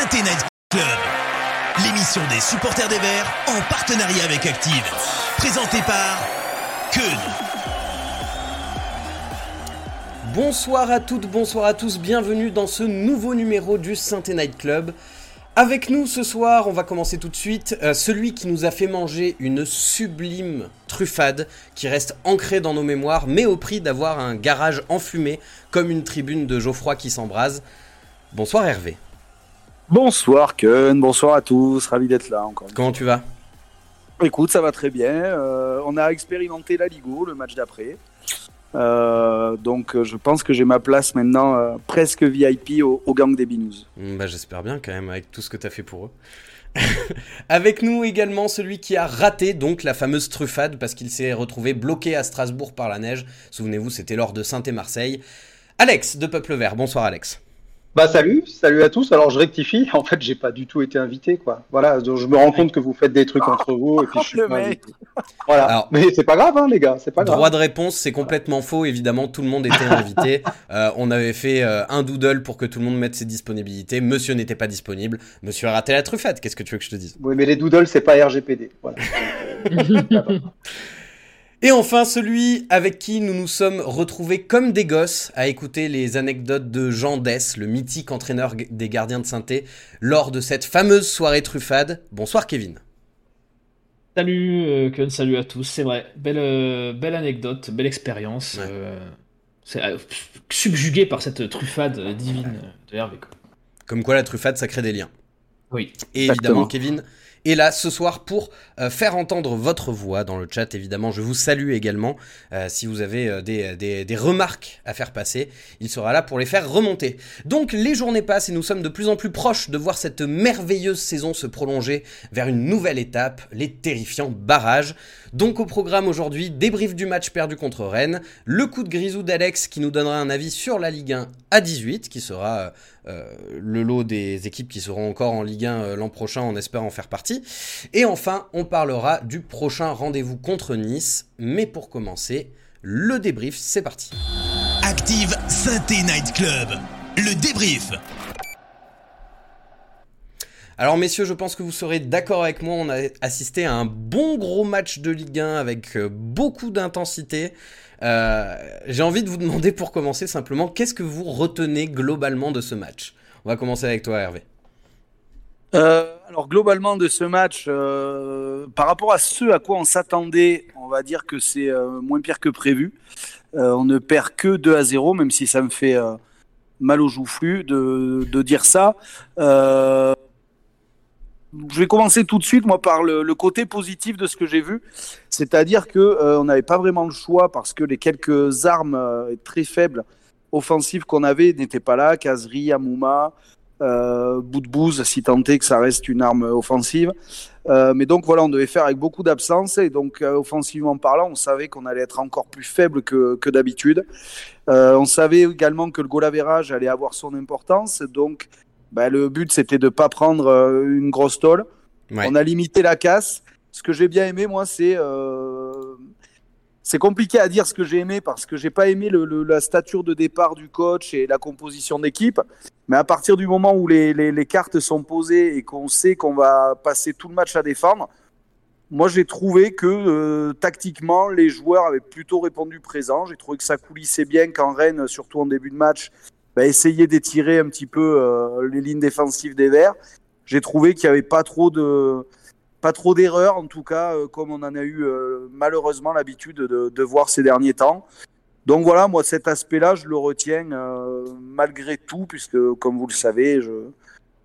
Saint Night Club, l'émission des supporters des Verts en partenariat avec Active, présentée par Keun. Bonsoir à toutes, bonsoir à tous, bienvenue dans ce nouveau numéro du Saint Night Club. Avec nous ce soir, on va commencer tout de suite, euh, celui qui nous a fait manger une sublime truffade qui reste ancrée dans nos mémoires, mais au prix d'avoir un garage enfumé comme une tribune de Geoffroy qui s'embrase. Bonsoir Hervé. Bonsoir Ken, bonsoir à tous, ravi d'être là encore. Comment tu vas? Écoute, ça va très bien. Euh, on a expérimenté la Ligo, le match d'après. Euh, donc euh, je pense que j'ai ma place maintenant euh, presque VIP au, au gang des Binous. Mm, Bah j'espère bien quand même avec tout ce que t'as fait pour eux. avec nous également celui qui a raté donc la fameuse truffade parce qu'il s'est retrouvé bloqué à Strasbourg par la neige. Souvenez-vous, c'était lors de Saint et Marseille. Alex de Peuple Vert. Bonsoir Alex. Bah salut, salut à tous. Alors je rectifie, en fait j'ai pas du tout été invité quoi. Voilà, donc je me rends compte que vous faites des trucs entre vous et puis je suis le pas invité. Voilà, Alors- mais c'est pas grave hein les gars, c'est pas grave. Droit de réponse, c'est complètement faux. Évidemment, tout le monde était invité. Euh, on avait fait euh, un doodle pour que tout le monde mette ses disponibilités. Monsieur n'était pas disponible. Monsieur a raté la truffade. Qu'est-ce que tu veux que je te dise? Oui mais les doodles c'est pas RGPD. Voilà. Et enfin, celui avec qui nous nous sommes retrouvés comme des gosses à écouter les anecdotes de Jean Dess, le mythique entraîneur des gardiens de Sainté, lors de cette fameuse soirée truffade. Bonsoir Kevin. Salut euh, Kun, salut à tous. C'est vrai, belle, euh, belle anecdote, belle expérience. Ouais. euh, c'est euh, subjugué par cette truffade divine de Hervé. quoi. Comme quoi la truffade, ça crée des liens. Oui. Et Exactement. évidemment, Kevin est là ce soir pour euh, faire entendre votre voix dans le chat. Évidemment, je vous salue également. Euh, si vous avez euh, des, des- remarques à faire passer, il sera là pour les faire remonter. Donc, les journées passent et nous sommes de plus en plus proches de voir cette merveilleuse saison se prolonger vers une nouvelle étape, les terrifiants barrages. Donc, au programme aujourd'hui, débrief du match perdu contre Rennes, le coup de grisou d'Alex qui nous donnera un avis sur la Ligue 1 à 18, qui sera le lot des équipes qui seront encore en Ligue 1 euh, l'an prochain, on espère en faire partie. Et enfin, on parlera du prochain rendez-vous contre Nice. Mais pour commencer, le débrief, c'est parti. Active Saint Night Club, le débrief. Alors messieurs, je pense que vous serez d'accord avec moi, on a assisté à un bon gros match de Ligue 1 avec euh, beaucoup d'intensité. Euh, J'ai envie de vous demander pour commencer simplement, qu'est-ce que vous retenez globalement de ce match? On va commencer avec toi Hervé. Euh, alors globalement de ce match, euh, par rapport à ce à quoi on s'attendait, on va dire que c'est moins pire que prévu. On ne perd que 2 à 0, même si ça me fait mal au joufflu de, de dire ça. Je vais commencer tout de suite moi par le, côté positif de ce que j'ai vu, c'est-à-dire que euh, on n'avait pas vraiment le choix parce que les quelques armes euh, très faibles offensives qu'on avait n'étaient pas là. Kazri, Amouma, euh, si tant est que ça reste une arme offensive. Euh, mais donc voilà, on devait faire avec beaucoup d'absence et donc offensivement parlant, on savait qu'on allait être encore plus faible que, d'habitude. On savait également que le goal average allait avoir son importance, donc bah, le but c'était de pas prendre euh, une grosse tôle. Ouais. On a limité la casse. Ce que j'ai bien aimé, moi, c'est euh, c'est compliqué à dire ce que j'ai aimé parce que j'ai pas aimé le, le- la stature de départ du coach et la composition d'équipe. Mais à partir du moment où les, les- les cartes sont posées et qu'on sait qu'on va passer tout le match à défendre, moi j'ai trouvé que euh, tactiquement les joueurs avaient plutôt répondu présent. J'ai trouvé que ça coulissait bien quand Rennes, surtout en début de match, bah, essayait d'étirer un petit peu euh, les lignes défensives des Verts. J'ai trouvé qu'il n'y avait pas trop de pas trop d'erreurs, en tout cas, euh, comme on en a eu euh, malheureusement l'habitude de, voir ces derniers temps. Donc voilà, moi cet aspect-là, je le retiens malgré tout, puisque comme vous le savez, je,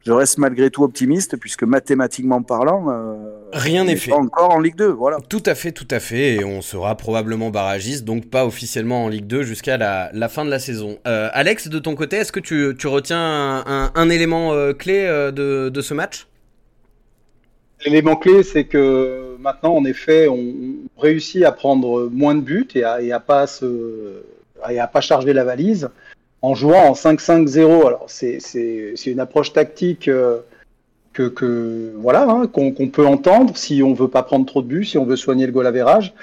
je reste malgré tout optimiste, puisque mathématiquement parlant, euh, Rien on n'est fait. pas encore en Ligue 2. Voilà. Tout à fait, tout à fait, et on sera probablement barragiste, donc pas officiellement en Ligue 2 jusqu'à la, la fin de la saison. Euh, Alex, de ton côté, est-ce que tu, tu retiens un, un- un élément euh, clé euh, de, de ce match? L'élément clé c'est que maintenant en effet on, on réussit à prendre moins de buts et à, et à pas se et à pas charger la valise en jouant en 5-5-0. Alors c'est une approche tactique euh, que, que voilà hein, qu'on peut entendre si on veut pas prendre trop de buts, si on veut soigner le goal average.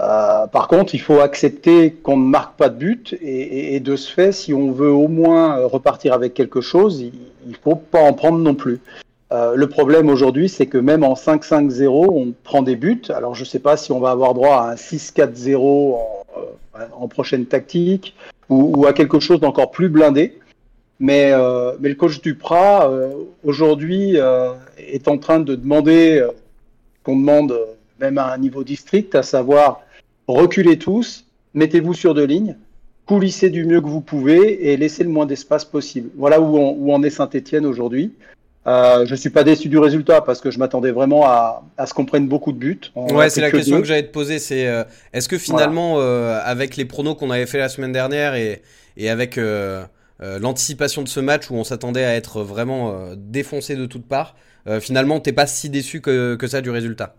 Euh, par contre, il faut accepter qu'on ne marque pas de but et, de ce fait, si on veut au moins repartir avec quelque chose, il ne faut pas en prendre non plus. Euh, le problème aujourd'hui, c'est que même en 5-5-0, on prend des buts. Alors, je ne sais pas si on va avoir droit à un 6-4-0 en, en, prochaine tactique ou, à quelque chose d'encore plus blindé. Mais, mais le coach Duprat, aujourd'hui, est en train de demander qu'on demande même à un niveau district, à savoir reculez tous, mettez-vous sur deux lignes, coulissez du mieux que vous pouvez et laissez le moins d'espace possible. Voilà où on, où en est Saint-Etienne aujourd'hui. Euh, je ne suis pas déçu du résultat parce que je m'attendais vraiment à, à, ce qu'on prenne beaucoup de buts. ouais, c'est la question que j'allais te poser. C'est euh, est-ce que finalement, euh, avec les pronos qu'on avait fait la semaine dernière et, et avec l'anticipation de ce match où on s'attendait à être vraiment défoncé de toutes parts, finalement, t'es pas si déçu que, que ça du résultat?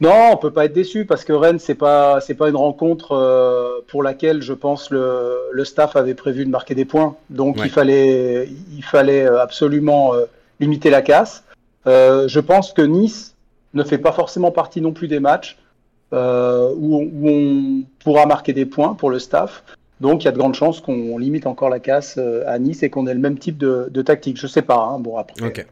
Non, on peut pas être déçu parce que Rennes c'est pas c'est pas une rencontre euh, pour laquelle je pense le, le staff avait prévu de marquer des points. Donc il fallait il fallait absolument euh, limiter la casse. je pense que Nice ne fait pas forcément partie non plus des matchs où on, où, on, pourra marquer des points pour le staff. Donc il y a de grandes chances qu'on limite encore la casse à Nice et qu'on ait le même type de, de tactique. Je sais pas. Hein. Bon après.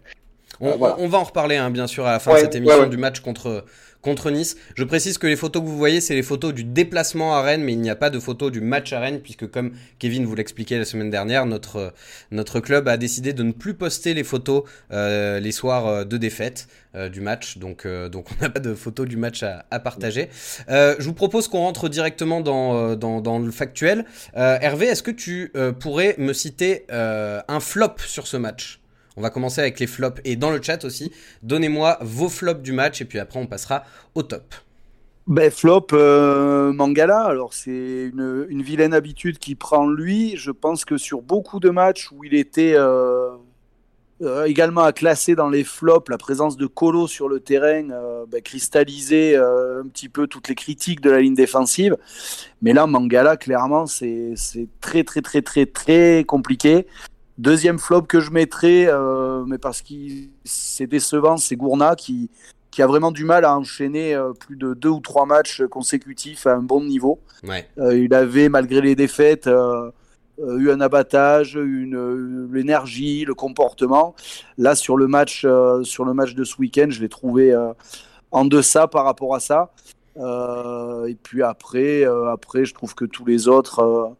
On, on, va en reparler hein, bien sûr à la fin de cette émission du match contre contre Nice. Je précise que les photos que vous voyez, c'est les photos du déplacement à Rennes, mais il n'y a pas de photos du match à Rennes, puisque comme Kevin vous l'expliquait la semaine dernière, notre, notre club a décidé de ne plus poster les photos euh, les soirs euh, de défaite euh, du match. Donc, on n'a pas de photos du match à, partager. je vous propose qu'on rentre directement dans le factuel. Hervé, est-ce que tu pourrais me citer un flop sur ce match? On va commencer avec les flops et dans le chat aussi, donnez-moi vos flops du match et puis après on passera au top. Ben, flop euh, Mangala, alors c'est une, vilaine habitude qui prend lui. Je pense que sur beaucoup de matchs où il était euh, euh, également à classer dans les flops, la présence de Colo sur le terrain ben, cristallisait un petit peu toutes les critiques de la ligne défensive. Mais là, Mangala, clairement, c'est très très très très très compliqué. Deuxième flop que je mettrais, euh, mais parce que c'est décevant, c'est Gourna qui, qui a vraiment du mal à enchaîner euh, plus de deux ou trois matchs consécutifs à un bon niveau. Ouais. Euh, il avait, malgré les défaites, eu un abattage, une, l'énergie, le comportement. Là, sur le match, sur le match de ce week-end, je l'ai trouvé en deçà par rapport à ça. et puis après, après, je trouve que tous les autres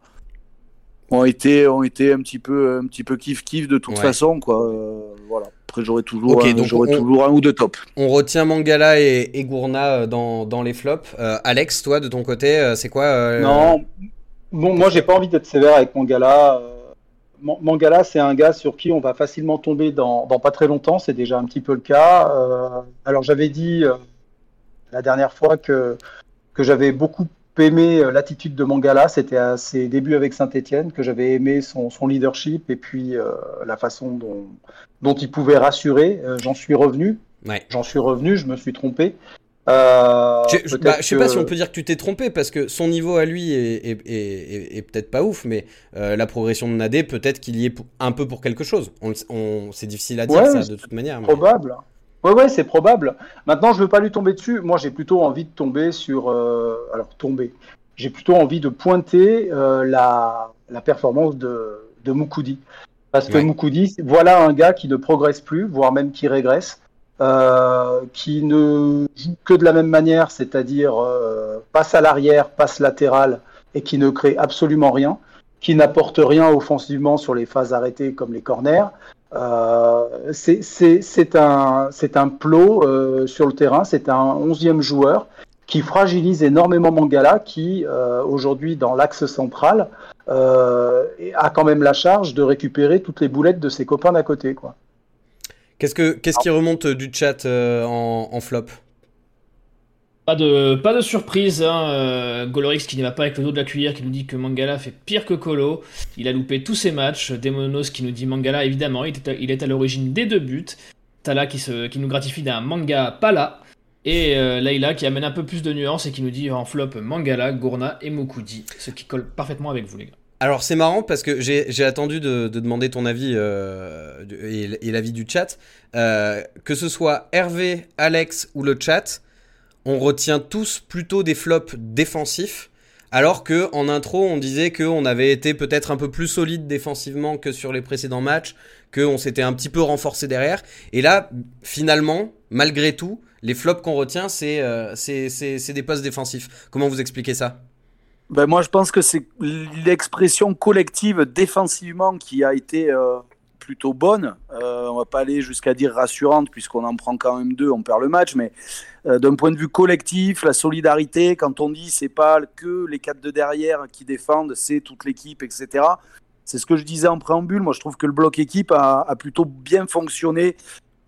ont été ont été un petit peu un petit peu kiff kiff de toute façon quoi. Euh, voilà. Après j'aurais toujours un, j'aurais toujours un ou deux top on retient Mangala et, et Gourna euh, dans, dans les flops. Euh, Alex toi de ton côté c'est quoi non. Bon moi j'ai pas envie d'être sévère avec Mangala. Mangala c'est un gars sur qui on va facilement tomber dans, dans pas très longtemps. C'est déjà un petit peu le cas. Alors j'avais dit la dernière fois que que j'avais beaucoup aimé euh, l'attitude de Mangala, c'était à ses débuts avec Saint-Etienne, que j'avais aimé son, son, leadership et puis euh, la façon dont, dont il pouvait rassurer. Euh, j'en suis revenu. Ouais. J'en suis revenu, je me suis trompé. Euh, je, bah, sais pas si on peut dire que tu t'es trompé parce que son niveau à lui est, est, est, est peut-être pas ouf, mais la progression de Nadé, peut-être qu'il y est un peu pour quelque chose. On, on c'est difficile à dire ça de toute manière. Probable. Ouais, ouais, c'est probable. Maintenant, je veux pas lui tomber dessus. Moi, j'ai plutôt envie de tomber sur. Euh, alors, tomber. J'ai plutôt envie de pointer euh, la, la, performance de, de Moukoudi. Parce que Moukoudi, voilà un gars qui ne progresse plus, voire même qui régresse, euh, qui ne joue que de la même manière, c'est-à-dire passe à l'arrière, passe latéral, et qui ne crée absolument rien, qui n'apporte rien offensivement sur les phases arrêtées comme les corners, euh, c'est un, un plot euh, sur le terrain, c'est un onzième joueur qui fragilise énormément Mangala, qui euh, aujourd'hui dans l'axe central a quand même la charge de récupérer toutes les boulettes de ses copains d'à côté. Qu'est-ce, que, qu'est-ce qui remonte du chat en flop? Pas de, pas surprise, hein. Euh, Golorix qui n'y va pas avec le dos de la cuillère, qui nous dit que Mangala fait pire que Colo. Il a loupé tous ses matchs. Demonos qui nous dit Mangala, évidemment, il est à, l'origine des deux buts. Tala qui, nous gratifie d'un manga Pala. Et euh, Layla qui amène un peu plus de nuances et qui nous dit en flop Mangala, Gourna et Mokudi. Ce qui colle parfaitement avec vous, les gars. Alors c'est marrant parce que j'ai attendu de, demander ton avis euh, et, l'avis du chat. que ce soit Hervé, Alex ou le chat, on retient tous plutôt des flops défensifs. Alors que en intro, on disait qu'on avait été peut-être un peu plus solide défensivement que sur les précédents matchs, qu'on s'était un petit peu renforcé derrière. Et là, finalement, malgré tout, les flops qu'on retient, c'est euh, des postes défensifs. Comment vous expliquez ça? Ben moi, je pense que c'est l'expression collective défensivement qui a été euh, plutôt bonne. Euh, on va pas aller jusqu'à dire rassurante, puisqu'on en prend quand même deux, on perd le match. Mais euh, d'un point de vue collectif, la solidarité, quand on dit c'est pas que les quatre de derrière qui défendent, c'est toute l'équipe, etc. C'est ce que je disais en préambule. Moi, je trouve que le bloc équipe a, plutôt bien fonctionné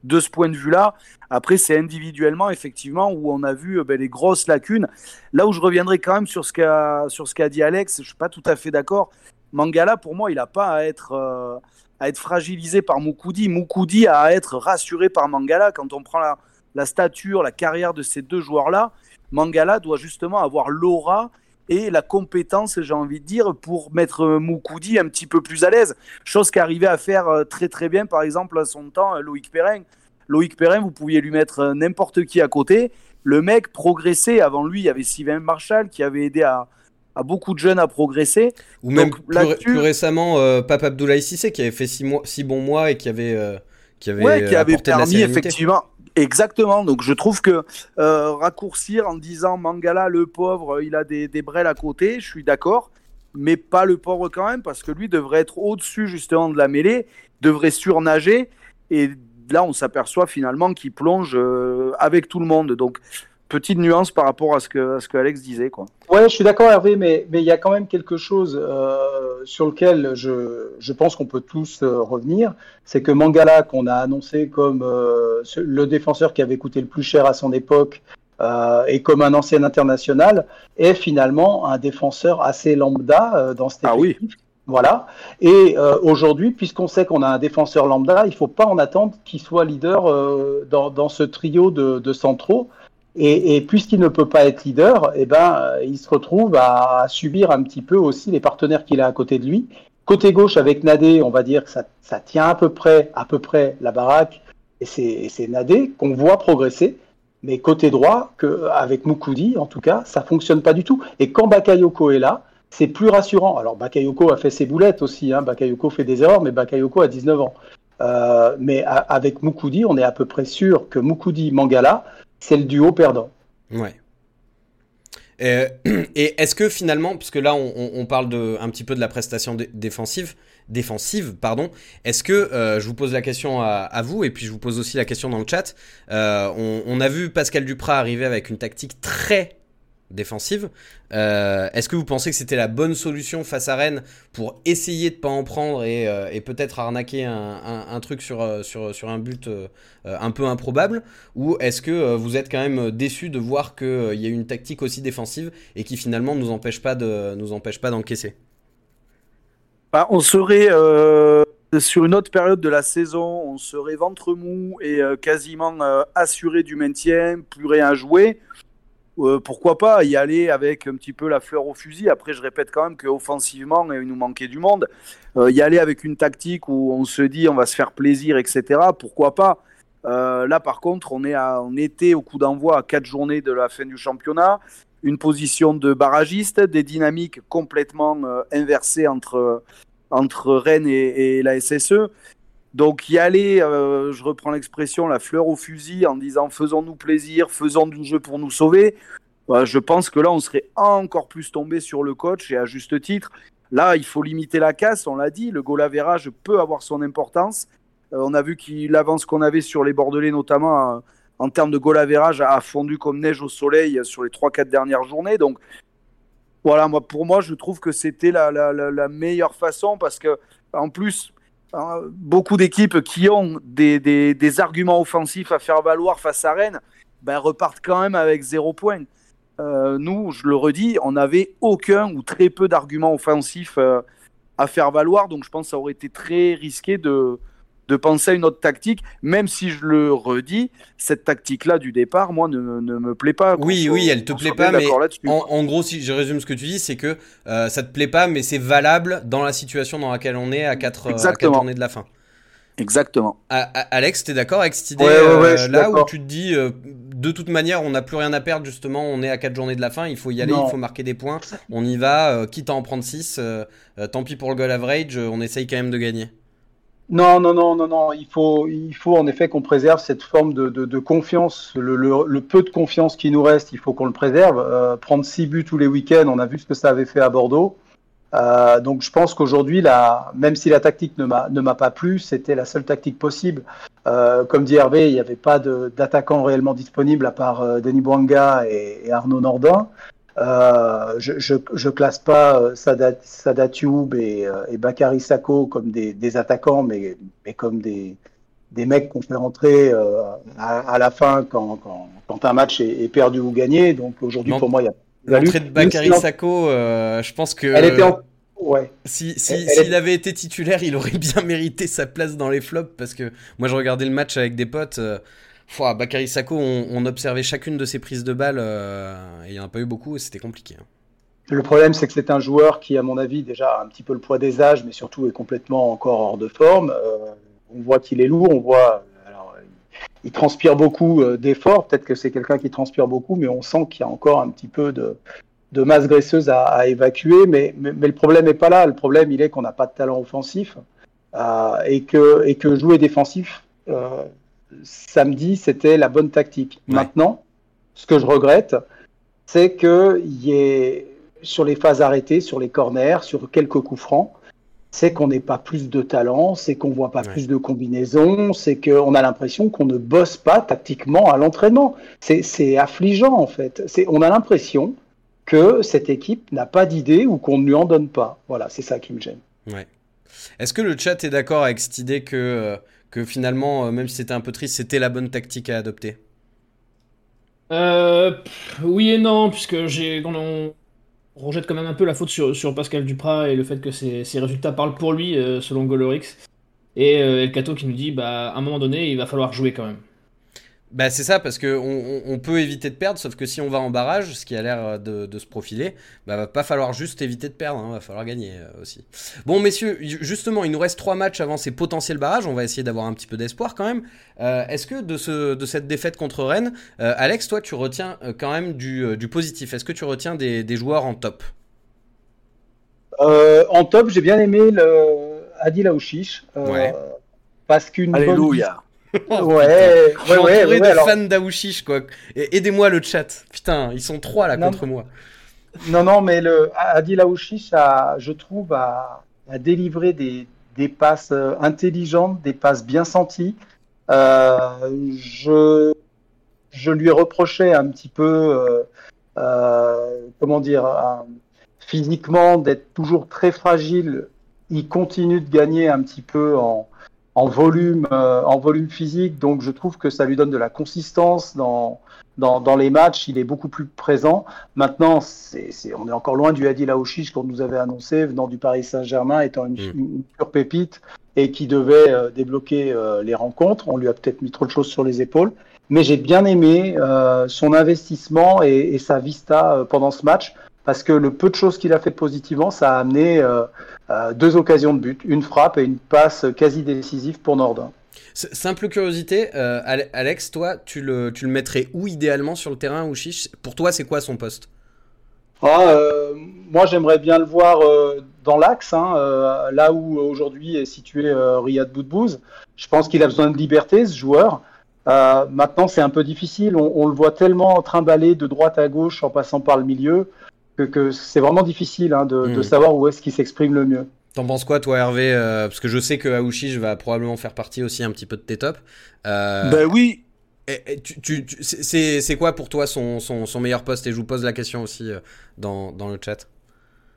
de ce point de vue-là. Après, c'est individuellement, effectivement, où on a vu euh, ben, les grosses lacunes. Là où je reviendrai quand même sur ce qu'a, dit Alex, je suis pas tout à fait d'accord. Mangala, pour moi, il n'a pas à être, euh, à être fragilisé par Moukoudi. Moukoudi à être rassuré par Mangala. Quand on prend la, la stature, la carrière de ces deux joueurs-là, Mangala doit justement avoir l'aura et la compétence, j'ai envie de dire, pour mettre Moukoudi un petit peu plus à l'aise. Chose qu'arrivait à faire euh, très très bien, par exemple, à son temps, euh, Loïc Perrin. Loïc Perrin, vous pouviez lui mettre euh, n'importe qui à côté. Le mec progressait. Avant lui, il y avait Sylvain Marshall qui avait aidé à, beaucoup de jeunes à progresser. Ou même plus, récemment, euh, Pape Abdoulaye Sissé qui avait fait six, mois, six bons mois et qui avait, qui avait, qui avait permis effectivement Exactement. Donc je trouve que euh, raccourcir en disant Mangala le pauvre, il a des, des brels à côté, je suis d'accord, mais pas le pauvre quand même parce que lui devrait être au-dessus justement de la mêlée, devrait surnager et là on s'aperçoit finalement qu'il plonge euh, avec tout le monde. Donc petite nuance par rapport à ce que, ce que Alex disait. Quoi. Ouais, je suis d'accord Hervé, mais il y a quand même quelque chose euh, sur lequel je, je pense qu'on peut tous euh, revenir. C'est que Mangala, qu'on a annoncé comme euh, le défenseur qui avait coûté le plus cher à son époque et comme un ancien international, est finalement un défenseur assez lambda dans cette ah, Oui. Voilà. Et aujourd'hui, puisqu'on sait qu'on a un défenseur lambda, il ne faut pas en attendre qu'il soit leader dans, dans, ce trio de, de centraux. Et, puisqu'il ne peut pas être leader, eh ben, euh, il se retrouve à, subir un petit peu aussi les partenaires qu'il a à côté de lui. Côté gauche, avec Nadé, on va dire que ça, tient à peu près, à peu près la baraque. Et c'est Nadé qu'on voit progresser. Mais côté droit, avec Mukudi, en tout cas, ça fonctionne pas du tout. Et quand Bakayoko est là, c'est plus rassurant. Alors Bakayoko a fait ses boulettes aussi. Hein. Bakayoko fait des erreurs, mais Bakayoko a 19 ans. Euh, mais avec Mukudi, on est à peu près sûr que Mukudi Mangala, c'est le duo perdant. Ouais. Euh, et est-ce que finalement, puisque là on, parle un petit peu de la prestation défensive, défensive, pardon, est-ce que, euh, je vous pose la question à, vous, et puis je vous pose aussi la question dans le chat, euh, on, on, a vu Pascal Duprat arriver avec une tactique très défensive. Euh, est-ce que vous pensez que c'était la bonne solution face à Rennes pour essayer de pas en prendre et, euh, peut-être arnaquer un, truc sur, euh, sur, sur, un but un peu improbable? Ou est-ce que vous êtes quand même déçu de voir qu'il y a une tactique aussi défensive et qui finalement de nous empêche pas d'encaisser? Bah, On serait sur une autre période de la saison, on serait ventre mou et quasiment assuré du maintien, plus rien à jouer. Euh, pourquoi pas y aller avec un petit peu la fleur au fusil. Après, je répète quand même qu'offensivement, il nous manquait du monde. Euh, y aller avec une tactique où on se dit on va se faire plaisir, etc. Pourquoi pas euh, Là, par contre, on, est était au coup d'envoi à quatre journées de la fin du championnat. Une position de barragiste, des dynamiques complètement inversées entre, entre Rennes et, et la SSE. Donc y aller, euh, je reprends l'expression, la fleur au fusil en disant faisons-nous plaisir, faisons du jeu pour nous sauver. Bah, je pense que là, on serait encore plus tombé sur le coach et à juste titre. Là, il faut limiter la casse, on l'a dit, le goal average peut avoir son importance. Euh, on a vu qu'il l'avance qu'on avait sur les Bordelais, notamment euh, en termes de goal average, a fondu comme neige au soleil sur les 3-4 dernières journées. Donc voilà, moi, pour moi, je trouve que c'était la, la meilleure façon parce que, en plus, beaucoup d'équipes qui ont des, arguments offensifs à faire valoir face à Rennes ben, repartent quand même avec zéro point. Euh, nous, je le redis, on n'avait aucun ou très peu d'arguments offensifs euh, à faire valoir, donc je pense que ça aurait été très risqué de, de penser à une autre tactique, même si je le redis, cette tactique-là du départ, moi, ne, me plaît pas. Oui, oui, elle te plaît pas, mais en, gros, si je résume ce que tu dis, c'est que euh, ça te plaît pas, mais c'est valable dans la situation dans laquelle on est à 4 euh, journées de la fin. Exactement. Alex, t'es d'accord avec cette idée euh, là où tu te dis de toute manière, on n'a plus rien à perdre, justement. On est à 4 journées de la fin. Il faut y aller, Non. il faut marquer des points. On y va, euh, quitte à en prendre 6. tant pis pour le goal average, euh, on essaye quand même de gagner. Non, non, non, non, non. Il faut, il faut en effet qu'on préserve cette forme de, de, de confiance, le, le, le peu de confiance qui nous reste. Il faut qu'on le préserve. Euh, prendre six buts tous les week-ends, on a vu ce que ça avait fait à Bordeaux. Euh, donc je pense qu'aujourd'hui, même si la tactique ne m'a pas plu, c'était la seule tactique possible. Euh, comme dit Hervé, il n'y avait pas d'attaquant réellement disponible à part euh, Denis Bouanga et, et Arnaud Nordin. Euh, je, je, je classe pas euh, Sadat, Sadat Youb et, euh, et Bakary Sako comme des, des attaquants, mais, mais comme des, des mecs qu'on fait rentrer euh, à, à la fin quand, quand, quand un match est, est perdu ou gagné. Donc aujourd'hui, pour moi, il y a. L'entrée de Bakary Sako, euh, je pense que Elle était en... Ouais. si si- Elle- s'il est- avait été titulaire, il aurait bien mérité sa place dans les flops parce que moi je regardais le match avec des potes. Pouah, Bakary Sako, on, observait chacune de ses prises de balles euh, et il n'y en a pas eu beaucoup et c'était compliqué. hein. Le problème, c'est que c'est un joueur qui, à mon avis, déjà a un petit peu le poids des âges, mais surtout est complètement encore hors de forme. Euh, on voit qu'il est lourd, on voit. Il, transpire beaucoup euh, d'efforts. Peut-être que c'est quelqu'un qui transpire beaucoup, mais on sent qu'il y a encore un petit peu de, masse graisseuse à, évacuer. Mais, le problème n'est pas là. Le problème, il est qu'on n'a pas de talent offensif et, que, jouer défensif, samedi, c'était la bonne tactique. Ouais. Maintenant, ce que je regrette, c'est qu'il y ait sur les phases arrêtées, sur les corners, sur quelques coups francs, c'est qu'on n'ait pas plus de talent, c'est qu'on voit pas Ouais. plus de combinaisons, c'est qu'on a l'impression qu'on ne bosse pas tactiquement à l'entraînement. C'est affligeant en fait. C'est- On a l'impression que cette équipe n'a pas d'idée ou qu'on ne lui en donne pas. Voilà, c'est ça qui me gêne. Ouais. Est-ce que le chat est d'accord avec cette idée que, euh, que finalement, euh, même si c'était un peu triste, c'était la bonne tactique à adopter Euh, oui et non, puisque j'ai, on, rejette quand même un peu la faute sur, sur Pascal Duprat et le fait que ses, ses résultats parlent pour lui, euh, selon Golorix. Et euh, El Cato qui nous dit, bah, à un moment donné, il va falloir jouer quand même. Bah c'est ça, parce que on, peut éviter de perdre, sauf que si on va en barrage, ce qui a l'air euh, de, de se profiler, bah va pas falloir juste éviter de perdre, hein, va falloir gagner euh, aussi. Bon messieurs, ju- justement, il nous reste trois matchs avant ces potentiels barrages, on va essayer d'avoir un petit peu d'espoir quand même. Euh, Est-ce que de, ce, de cette défaite contre Rennes, euh, Alex, toi tu retiens quand même du, du positif? Est-ce que tu retiens des, des joueurs en top? Euh, en top, j'ai bien aimé le Adil Aouchiche. euh, Ouais. Parce qu'une bonne Alléluia. Oh, Ouais, ouais, ouais, entouré ouais, de alors- fans d'Aouchiche, quoi. Aidez-moi le chat. Putain, ils sont trois là Non, contre moi. Non, non, mais le Adil Aouchiche, a, je trouve, a, a délivré des, des passes euh, intelligentes, des passes bien senties. Euh, je, je lui reprochais un petit peu, euh, euh, comment dire, physiquement d'être toujours très fragile. Il continue de gagner un petit peu en, en volume, euh, en volume physique, donc je trouve que ça lui donne de la consistance dans, dans, dans les matchs. Il est beaucoup plus présent. Maintenant, c'est, c'est- on est encore loin du Adil Aouchiche qu'on nous avait annoncé venant du Paris Saint-Germain, étant une, Mm. une pure pépite et qui devait euh, débloquer euh, les rencontres. On lui a peut-être mis trop de choses sur les épaules. Mais j'ai bien aimé euh, son investissement et, et sa vista euh, pendant ce match parce que le peu de choses qu'il a fait positivement, ça a amené euh, euh, deux occasions de but, une frappe et une passe quasi décisive pour Nordin. Simple curiosité, euh, Ale- Alex, toi, tu le, tu le mettrais où idéalement sur le terrain ou chiche? Pour toi, c'est quoi son poste? Ah, euh, moi, j'aimerais bien le voir euh, dans l'axe, hein, là où aujourd'hui est situé Riyad Boudbouz. Je pense qu'il a besoin de liberté, ce joueur. Maintenant, c'est un peu difficile. On, on le voit tellement trimballer de droite à gauche en passant par le milieu que, que c'est vraiment difficile hein, de, de Mm. savoir où est-ce qu'il s'exprime le mieux. T'en penses quoi, toi, Hervé Euh, Parce que je sais que Aouchiche va probablement faire partie aussi un petit peu de tes tops. Euh, Ben oui, et- et tu- tu- tu- c'est- quoi pour toi son, son, son meilleur poste? Et je vous pose la question aussi euh, dans, dans le chat.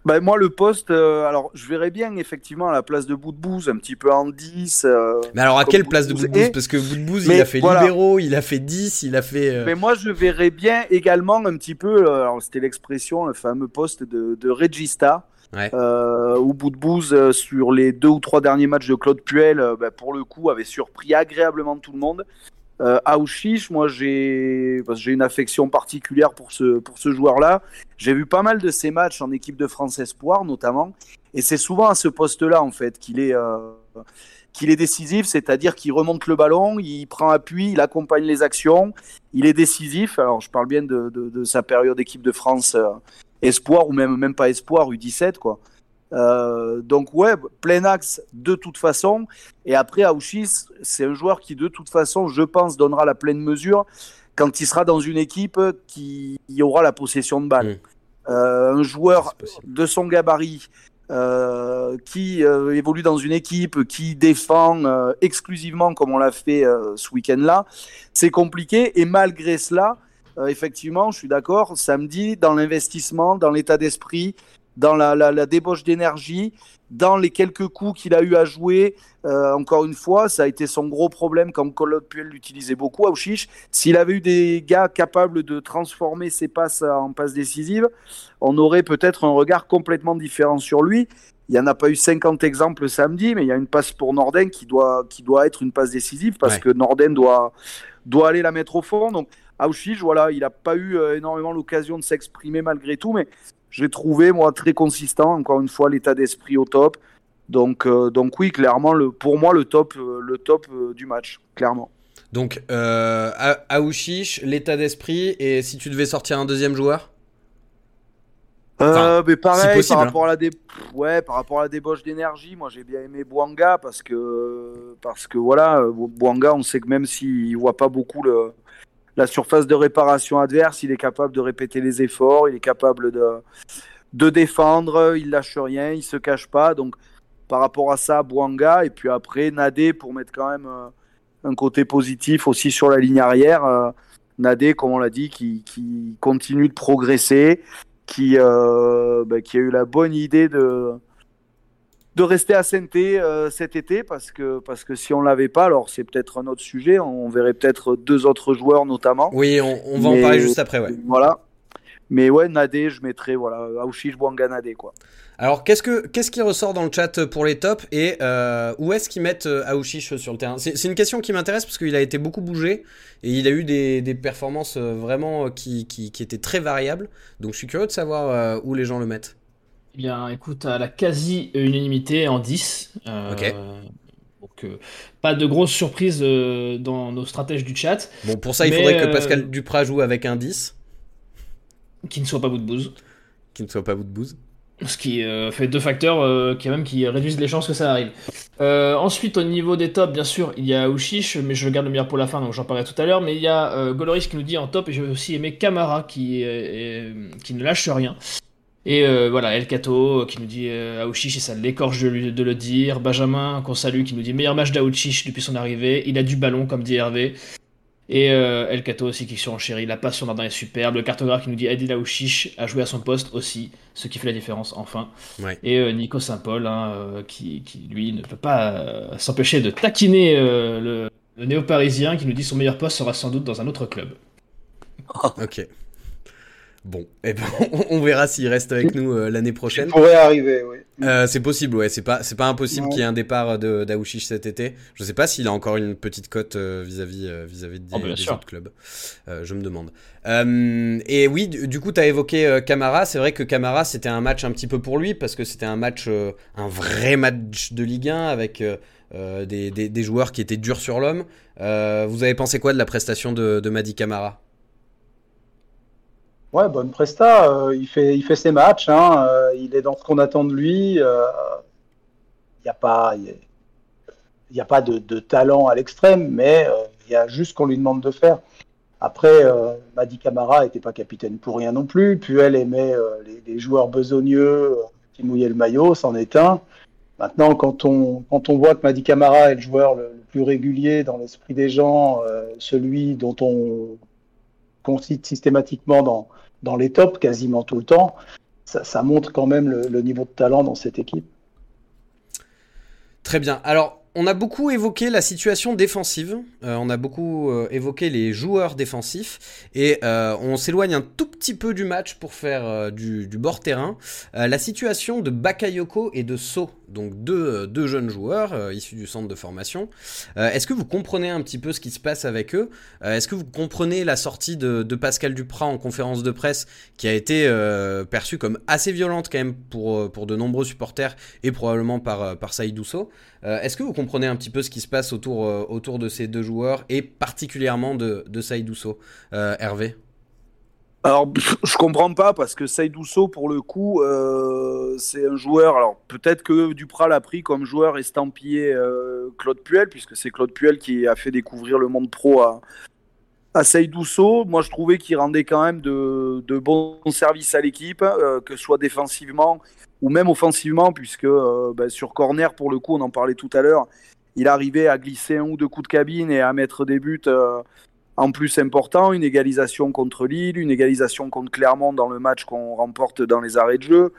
Ben, moi, le poste, euh, alors je verrais bien effectivement à la place de Boudbouz, un petit peu en 10. euh, Mais alors, à quelle place de Boudbouz Boudbouz et- Parce que Boudbouz, il a fait voilà. libéraux, il a fait 10, il a fait. euh, Mais moi, je verrais bien également un petit peu, euh, alors c'était l'expression, le fameux poste de, de Regista, Ouais. où Boudbouz, euh, sur les deux ou trois derniers matchs de Claude Puel, ben, pour le coup, avait surpris agréablement tout le monde. Euh, moi, j'ai une affection particulière pour ce, pour ce joueur-là. J'ai vu pas mal de ses matchs en équipe de France Espoir, notamment. Et c'est souvent à ce poste-là, en fait, qu'il est, euh, qu'il est décisif, c'est-à-dire qu'il remonte le ballon, il prend appui, il accompagne les actions, il est décisif. Alors, je parle bien de, de, de sa période équipe de France euh, espoir ou même même pas espoir U17 quoi. Euh, donc ouais, plein axe de toute façon. Et après, Auchis, c'est un joueur qui de toute façon, je pense, donnera la pleine mesure quand il sera dans une équipe qui aura la possession de balle. Mm. Euh, un joueur de son gabarit euh, qui évolue dans une équipe qui défend exclusivement comme on l'a fait ce week-end-là, c'est compliqué. Et malgré cela, effectivement, je suis d'accord, samedi, dans l'investissement, dans l'état d'esprit, dans la, la, la débauche d'énergie, dans les quelques coups qu'il a eu à jouer, euh, encore une fois, ça a été son gros problème quand Claude Puel l'utilisait beaucoup à Ouchiche. S'il avait eu des gars capables de transformer ses passes en passes décisives, on aurait peut-être un regard complètement différent sur lui. Il n'y en a pas eu 50 exemples samedi, mais il y a une passe pour Norden qui doit, qui doit être une passe décisive parce Ouais. que Norden doit, doit aller la mettre au fond. Donc, Auschwitz, voilà, il n'a pas eu euh, énormément l'occasion de s'exprimer malgré tout, mais j'ai trouvé, moi, très consistant. Encore une fois, l'état d'esprit au top. Donc, euh, donc oui, clairement, le, pour moi, le top, euh, le top euh, du match, clairement. Donc, euh, Aouchiche, l'état d'esprit, et si tu devais sortir un deuxième joueur? Euh, mais pareil, possible, par hein. rapport à la dé... ouais, par rapport à la débauche d'énergie, moi j'ai bien aimé Bouanga parce que parce que voilà, Bouanga, on sait que même s'il voit pas beaucoup le la surface de réparation adverse, il est capable de répéter les efforts, il est capable de défendre, il lâche rien, il se cache pas. Donc par rapport à ça, Bouanga et puis après Nadé pour mettre quand même euh, un côté positif aussi sur la ligne arrière. euh, Nadé, comme on l'a dit, qui, continue de progresser qui, euh, bah, qui a eu la bonne idée de, de rester à saint euh, cet été parce que, parce que si on l'avait pas, alors c'est peut-être un autre sujet, on verrait peut-être deux autres joueurs notamment. Oui, on, on va en Mais- parler juste après, ouais. Voilà. Mais ouais, Nadé, je mettrais voilà, Aouchiche, Bouanga, Nadé quoi. Alors, qu'est-ce, que, qu'est-ce qui ressort dans le chat pour les tops et euh, où est-ce qu'ils mettent euh, Aouchiche sur le terrain? C'est, une question qui m'intéresse parce qu'il a été beaucoup bougé et il a eu des, des performances vraiment qui, qui, qui étaient très variables. Donc, je suis curieux de savoir où les gens le mettent. Eh bien, écoute, à la quasi-unanimité en 10. euh, Ok. Donc, euh, pas de grosses surprises euh, dans nos stratèges du chat, Bon, pour ça, il Mais, faudrait que euh, Pascal Duprat joue avec un 10, qui ne soient pas bout de bouse. qui ne soit pas bout de bouse. Ce qui fait deux facteurs qui, même, qui réduisent les chances que ça arrive. Ensuite, au niveau des tops, bien sûr, il y a Ushish, mais je garde le meilleur pour la fin, donc j'en parlerai tout à l'heure. Mais il y a Goloris qui nous dit en top, et j'ai aussi aimé Kamara qui, qui ne lâche rien. Et euh, voilà, El Kato qui nous dit euh, Aouchiche, et ça l'écorche de, de le dire. Benjamin, qu'on salue, qui nous dit meilleur match d'Aouchiche depuis son arrivée. Il a du ballon, comme dit Hervé. Et euh, El Kato aussi qui surenchérit. La passe sur Nardin est superbe. Le cartographe qui nous dit Adil Aouchiche a joué à son poste aussi, ce qui fait la différence enfin. Ouais. Et euh, Nico Saint-Paul, hein, euh, qui, qui, lui ne peut pas euh, s'empêcher de taquiner euh, le, le néo-parisien qui nous dit son meilleur poste sera sans doute dans un autre club. Ok. Bon, eh ben, on, verra s'il reste avec nous euh, l'année Ça prochaine. pourrait arriver, oui. Euh, c'est possible, ouais. C'est pas, c'est pas impossible qu'il y ait un départ de d'Aouchiche cet été. Je sais pas s'il a encore une petite cote euh, vis-à-vis euh, vis-à-vis des, Oh, bien des sûr. autres clubs. Euh, je me demande. Euh, et oui, du, du coup, t'as évoqué euh, Camara. C'est vrai que Camara, c'était un match un petit peu pour lui parce que c'était un match, euh, un vrai match de Ligue 1 avec euh, euh, des, des, des joueurs qui étaient durs sur l'homme. Euh, vous avez pensé quoi de la prestation de, de Madi Camara? Ouais, bonne presta. euh, il, fait, il fait ses matchs. Hein, euh, il est dans ce qu'on attend de lui. euh, Il n'y a pas, y y a pas de, talent à l'extrême, mais euh, il y a juste ce qu'on lui demande de faire. Après, euh, Madi Camara n'était pas capitaine pour rien non plus. Puel aimait euh, les, joueurs besogneux euh, qui mouillaient le maillot, c'en est un. Maintenant, quand on, quand on voit que Madi Camara est le joueur le, le plus régulier dans l'esprit des gens, euh, celui dont on concite systématiquement dans, dans les tops quasiment tout le temps, ça, montre quand même le, niveau de talent dans cette équipe. Très bien. Alors, on a beaucoup évoqué la situation défensive. Euh, on a beaucoup euh, évoqué les joueurs défensifs. Et euh, on s'éloigne un tout petit peu du match pour faire du, bord terrain. La situation de Bakayoko et de So donc deux, deux jeunes joueurs issus du centre de formation. Est-ce que vous comprenez un petit peu ce qui se passe avec eux? Est-ce que vous comprenez la sortie de, Pascal Duprat en conférence de presse qui a été perçue comme assez violente quand même pour, de nombreux supporters et probablement par, par Saïd Est-ce que vous comprenez un petit peu ce qui se passe autour, autour de ces deux joueurs et particulièrement de, de Saïd Hervé? Alors, je comprends pas parce que Saïdousso, pour le coup, euh, c'est un joueur. Alors, peut-être que Duprat l'a pris comme joueur estampillé euh, Claude Puel, puisque c'est Claude Puel qui a fait découvrir le monde pro à, à Saïdousso. Moi, je trouvais qu'il rendait quand même de, de bons services à l'équipe, euh, que ce soit défensivement ou même offensivement, puisque ben, sur corner, pour le coup, on en parlait tout à l'heure, il arrivait à glisser un ou deux coups de cabine et à mettre des buts en plus important, une égalisation contre Lille, une égalisation contre Clermont dans le match qu'on remporte dans les arrêts de jeu.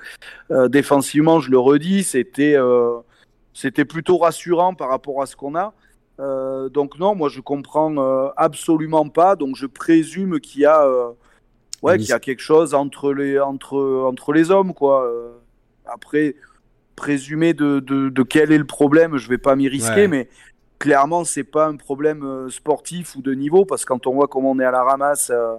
Euh, défensivement, je le redis, c'était euh, c'était plutôt rassurant par rapport à ce qu'on a. Euh, donc non, moi je comprends absolument pas. Donc je présume qu'il y a ouais qu'il y a quelque chose entre les entre entre les hommes quoi. après présumer de, de, quel est le problème, je vais pas m'y risquer, mais clairement, c'est pas un problème euh, sportif ou de niveau, parce que quand on voit comment on est à la ramasse euh,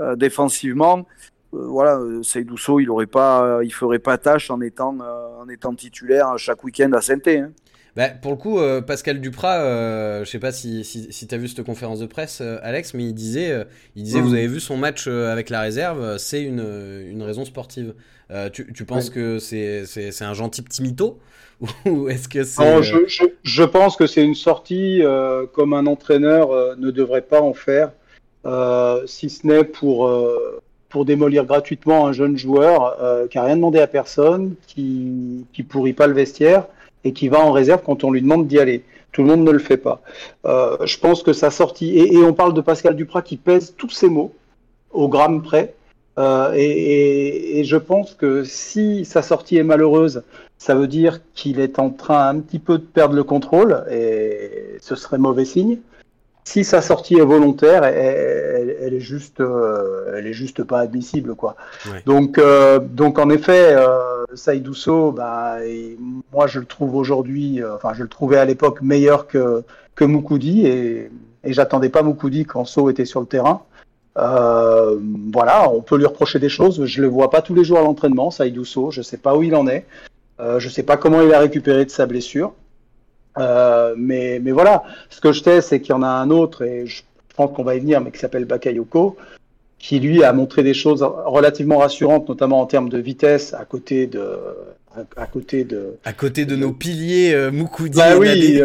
euh, défensivement, voilà, Seydousso, il aurait pas, il ferait pas tâche en étant, en étant titulaire chaque week-end à saint hein. bah, pour le coup, Pascal Duprat, je sais pas si, si, tu as vu cette conférence de presse, Alex, mais il disait, il disait vous avez vu son match avec la réserve, c'est une, une raison sportive. Tu, tu, penses que c'est un gentil petit mytho Ou est-ce que c'est. Euh, je, je, pense que c'est une sortie euh, comme un entraîneur euh, ne devrait pas en faire, si ce n'est pour, pour démolir gratuitement un jeune joueur qui n'a rien demandé à personne, qui, qui pourrit pas le vestiaire et qui va en réserve quand on lui demande d'y aller. Tout le monde ne le fait pas. je pense que sa sortie, et, et, on parle de Pascal Duprat qui pèse tous ses mots au gramme près. Euh, et, et, je pense que si sa sortie est malheureuse, ça veut dire qu'il est en train un petit peu de perdre le contrôle et ce serait mauvais signe. Si sa sortie est volontaire, elle, elle, est juste, euh, elle est juste pas admissible, quoi. Donc, euh, donc en effet, euh, Saïdousso, bah, moi je le trouve aujourd'hui, euh, enfin je le trouvais à l'époque meilleur que que Moukoudi et, et j'attendais pas Moukoudi quand So était sur le terrain. Euh, voilà, on peut lui reprocher des choses. Je le vois pas tous les jours à l'entraînement, Saïdousso. Je sais pas où il en est. Euh, je sais pas comment il a récupéré de sa blessure. Euh, mais, mais voilà, ce que je sais, c'est qu'il y en a un autre, et je pense qu'on va y venir, mais qui s'appelle Bakayoko, qui lui a montré des choses relativement rassurantes, notamment en termes de vitesse, à côté de, à, côté de, à côté de, nos piliers euh, Moukoudi. Bah oui,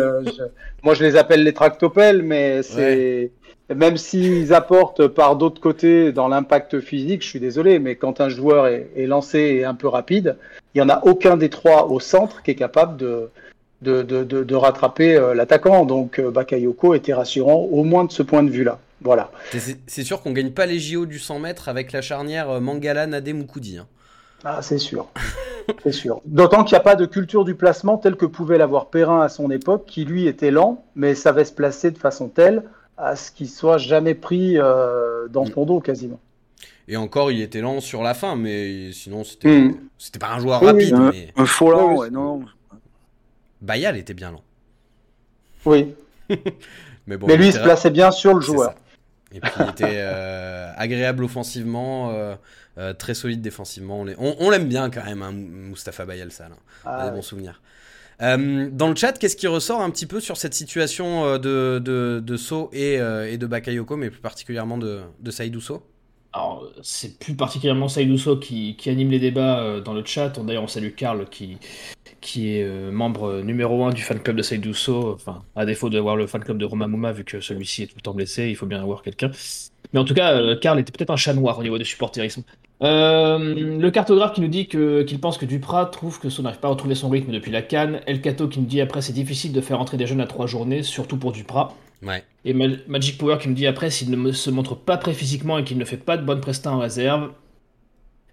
moi je les appelle les tractopelles, mais c'est même s'ils apportent par d'autres côtés dans l'impact physique, je suis désolé, mais quand un joueur est, est lancé et un peu rapide, il n'y en a aucun des trois au centre qui est capable de, de, de, de, rattraper euh, l'attaquant. Donc euh, Bakayoko était rassurant, au moins de ce point de vue-là. Voilà. C'est sûr qu'on gagne pas les JO du 100 mètres avec la charnière euh, Mangala Nade Moukoudi. Hein. Ah, c'est sûr. c'est sûr. D'autant qu'il n'y a pas de culture du placement telle que pouvait l'avoir Perrin à son époque, qui lui était lent, mais savait se placer de façon telle à ce qu'il soit jamais pris dans son dos quasiment. Et encore, il était lent sur la fin, mais sinon, c'était hmm. c'était pas un joueur rapide. un, mais... un faux lent, ouais, non. Bayal était bien lent. Oui. mais, bon, mais lui, il se plaçait bien sur le joueur. Et puis, il était euh, agréable offensivement, euh, euh, très solide défensivement. On l'aime bien quand même, hein, Mustapha Bayal, ça. Là. Ah, des bons souvenirs. dans le chat, qu'est-ce qui ressort un petit peu sur cette situation de, de, de So et, et, de Bakayoko, mais plus particulièrement de, de Saïdou So alors, c'est plus particulièrement Saïdousso qui, qui anime les débats euh, dans le chat. D'ailleurs, on salue Karl qui, qui est euh, membre numéro 1 du fan club de Saïdousso. Enfin, à défaut d'avoir le fan club de Roma Mouma, vu que celui-ci est tout le temps blessé, il faut bien avoir quelqu'un. Mais en tout cas, euh, Karl était peut-être un chat noir au niveau du supporterisme. le cartographe qui nous dit qu'il pense que Duprat trouve que son n'arrive pas à retrouver son rythme depuis la canne. El Cato qui nous dit après c'est difficile de faire entrer des jeunes à trois journées, surtout pour Duprat. Et Magic Power qui me dit après s'il ne se montre pas prêt physiquement et qu'il ne fait pas de bonne presta en réserve.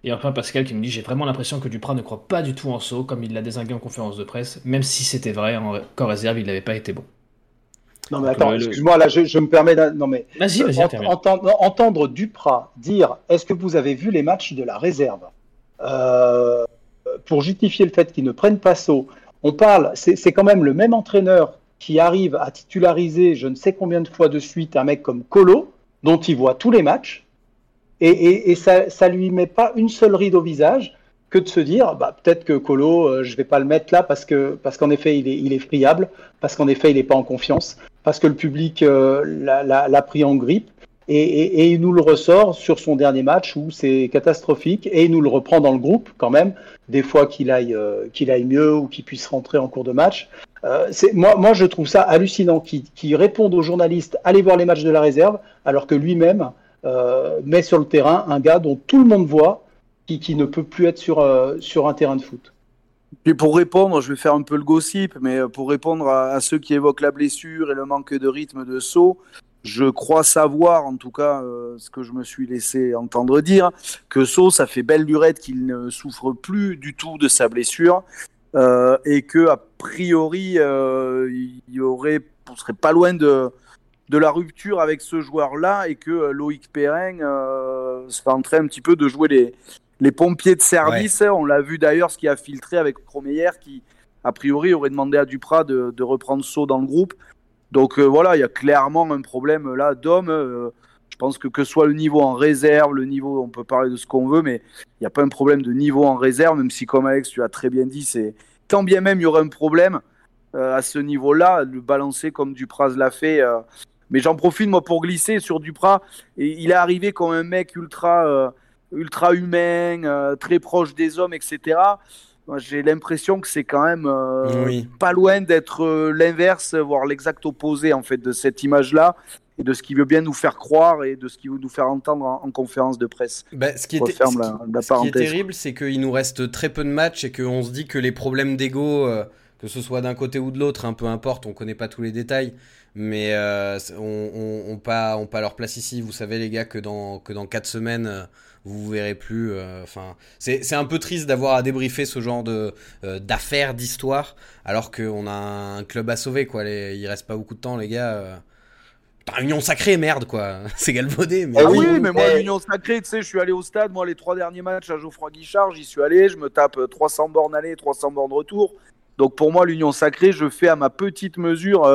Et enfin Pascal qui me dit j'ai vraiment l'impression que Duprat ne croit pas du tout en saut comme il l'a désingué en conférence de presse, même si c'était vrai qu'en réserve il n'avait pas été bon. Non mais attends, excuse-moi là, je, me permets non mais vas-y, vas-y, entendre, entendre Duprat dire est-ce que vous avez vu les matchs de la réserve? Euh, pour justifier le fait qu'il ne prenne pas saut On parle, c'est quand même le même entraîneur qui arrive à titulariser je ne sais combien de fois de suite un mec comme Colo, dont il voit tous les matchs, et, ça, ça lui met pas une seule ride au visage que de se dire bah, peut-être que Colo, je euh, je vais pas le mettre là parce que parce qu'en effet il est, il est friable, parce qu'en effet il n'est pas en confiance, parce que le public euh, l'a pris en grippe. Et, il nous le ressort sur son dernier match où c'est catastrophique et il nous le reprend dans le groupe quand même, des fois qu'il aille, euh, qu'il aille mieux ou qu'il puisse rentrer en cours de match. Euh, moi, moi, je trouve ça hallucinant qu'il réponde aux journalistes allez voir les matchs de la réserve, alors que lui-même euh, met sur le terrain un gars dont tout le monde voit qui, qui ne peut plus être sur, euh, sur un terrain de foot. Et pour répondre, je vais faire un peu le gossip, mais pour répondre à, ceux qui évoquent la blessure et le manque de rythme de saut, je crois savoir, en tout cas, euh, ce que je me suis laissé entendre dire, que So, ça fait belle lurette qu'il ne souffre plus du tout de sa blessure euh, et que a priori, euh, il serait pas loin de de la rupture avec ce joueur-là et que Loïc Perrin serait en train un petit peu de jouer les les pompiers de service. On l'a vu d'ailleurs, ce qui a filtré avec Cromeyer qui a priori aurait demandé à Duprat de, de reprendre So dans le groupe. Donc euh, voilà, il y a clairement un problème là d'homme. Euh, je pense que que soit le niveau en réserve, le niveau, on peut parler de ce qu'on veut, mais il n'y a pas un problème de niveau en réserve, même si comme Alex, tu as très bien dit, c'est quand bien même il y aurait un problème euh, à ce niveau-là, le balancer comme Dupraz l'a fait. mais j'en profite moi pour glisser sur Dupraz. Et il est arrivé comme un mec ultra, ultra humain, très proche des hommes, etc j'ai l'impression que c'est quand même euh, pas loin d'être euh, l'inverse, voire l'exact opposé en fait de cette image-là et de ce qu'il veut bien nous faire croire et de ce qu'il veut nous faire entendre en, conférence de presse. Bah, ce qui est, ce qui est terrible, c'est qu'il nous reste très peu de matchs et qu'on se dit que les problèmes d'ego, euh, que ce soit d'un côté ou de l'autre, hein, peu importe, on connaît pas tous les détails, mais on, on, on, pas, on pas leur place ici. Vous savez les gars que dans que dans quatre semaines vous verrez plus. Euh, enfin, c'est un peu triste d'avoir à débriefer ce genre de euh, d'affaires, d'histoires, alors qu'on a un club à sauver, quoi. Les, il reste pas beaucoup de temps, les gars. Euh. Union sacrée, merde, quoi. C'est galvaudé. Mais... Ah oui, mais moi, Union sacrée, tu sais, je suis allé au stade. Moi, les trois derniers matchs à Geoffroy Guichard, j'y suis allé. Je me tape 300 bornes aller, 300 bornes retour. Donc, pour moi, l'Union sacrée, je fais à ma petite mesure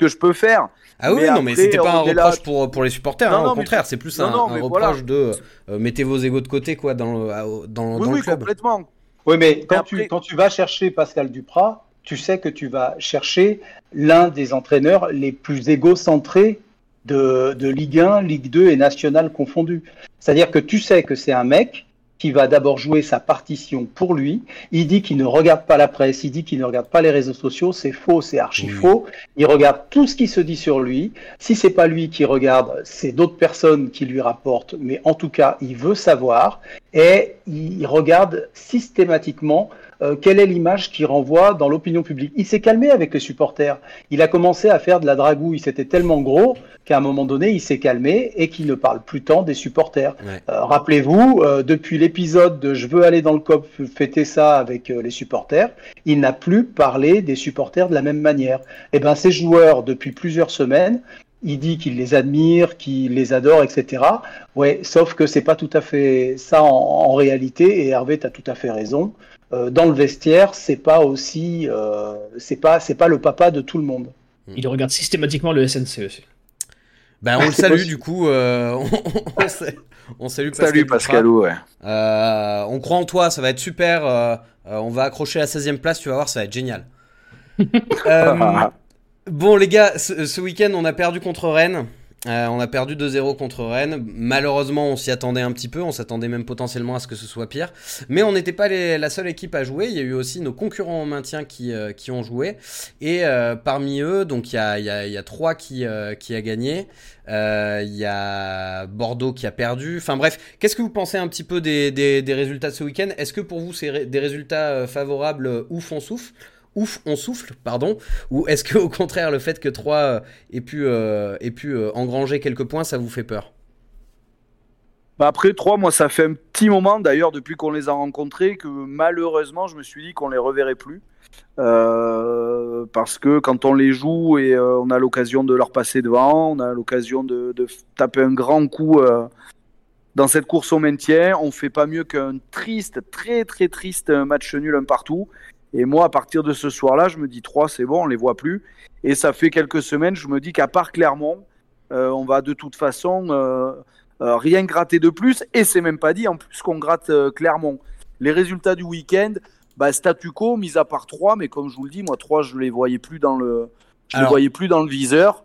que je peux faire. Ah oui, non, mais c'était pas un reproche pour, pour les supporters, hein, au contraire, c'est plus un, reproche de euh, mettez vos égos de côté quoi, dans, le, dans, oui, dans oui, club. complètement. Oui, mais quand, tu, quand tu vas chercher Pascal Duprat, tu sais que tu vas chercher l'un des entraîneurs les plus égocentrés de, de Ligue 1, Ligue 2 et National confondus. C'est-à-dire que tu sais que c'est un mec qui va d'abord jouer sa partition pour lui. Il dit qu'il ne regarde pas la presse, il dit qu'il ne regarde pas les réseaux sociaux, c'est faux, c'est archi faux. Il regarde tout ce qui se dit sur lui. Si c'est pas lui qui regarde, c'est d'autres personnes qui lui rapportent, mais en tout cas, il veut savoir et il regarde systématiquement euh, quelle est l'image qui renvoie dans l'opinion publique. Il s'est calmé avec les supporters. Il a commencé à faire de la dragouille. C'était tellement gros qu'à un moment donné, il s'est calmé et qu'il ne parle plus tant des supporters. Euh, rappelez-vous, euh, depuis l'épisode de Je veux aller dans le COP fêter ça avec les supporters, il n'a plus parlé des supporters de la même manière. Eh ben, ces joueurs, depuis plusieurs semaines, il dit qu'il les admire, qu'il les adore, etc. Ouais, sauf que c'est pas tout à fait ça en, réalité. Et Hervé, tu as tout à fait raison. Euh, dans le vestiaire, c'est pas aussi, euh, c'est pas, c'est pas le papa de tout le monde. Il regarde systématiquement le SNC aussi. Ben on le salue du coup. Euh, on, salue Pascal. Salut Pascalou, ouais. on croit en toi, ça va être super. on va accrocher la 16 e place, tu vas voir, ça va être génial. bon les gars, ce, week-end on a perdu contre Rennes. Euh, on a perdu 2-0 contre Rennes. Malheureusement, on s'y attendait un petit peu. On s'attendait même potentiellement à ce que ce soit pire. Mais on n'était pas la seule équipe à jouer. Il y a eu aussi nos concurrents au maintien qui, euh, ont joué. Et euh, parmi eux, donc il y a, y, trois qui, a gagné. Il y a Bordeaux qui a perdu. Enfin bref, qu'est-ce que vous pensez un petit peu des, résultats de ce week-end? Est-ce que pour vous, c'est des résultats favorables ouf on souffle ouf, on souffle, pardon Ou est-ce que au contraire, le fait que 3 euh, ait pu, euh, euh, engranger quelques points, ça vous fait peur? Bah après 3, moi, ça fait un petit moment, d'ailleurs, depuis qu'on les a rencontrés, que malheureusement, je me suis dit qu'on les reverrait plus. parce que quand on les joue et on a l'occasion de leur passer devant, on a l'occasion de, de, taper un grand coup dans cette course au maintien, on fait pas mieux qu'un triste, très très triste match nul un partout. Et moi, à partir de ce soir-là, je me dis 3, c'est bon, on les voit plus. Et ça fait quelques semaines, je me dis qu'à part Clermont, euh, on va de toute façon euh, euh, rien gratter de plus. Et c'est même pas dit en plus qu'on gratte Clermont. Les résultats du week-end, bah, statu quo, mis à part 3, mais comme je vous le dis, moi 3, je les voyais plus dans le, je les voyais plus dans le viseur.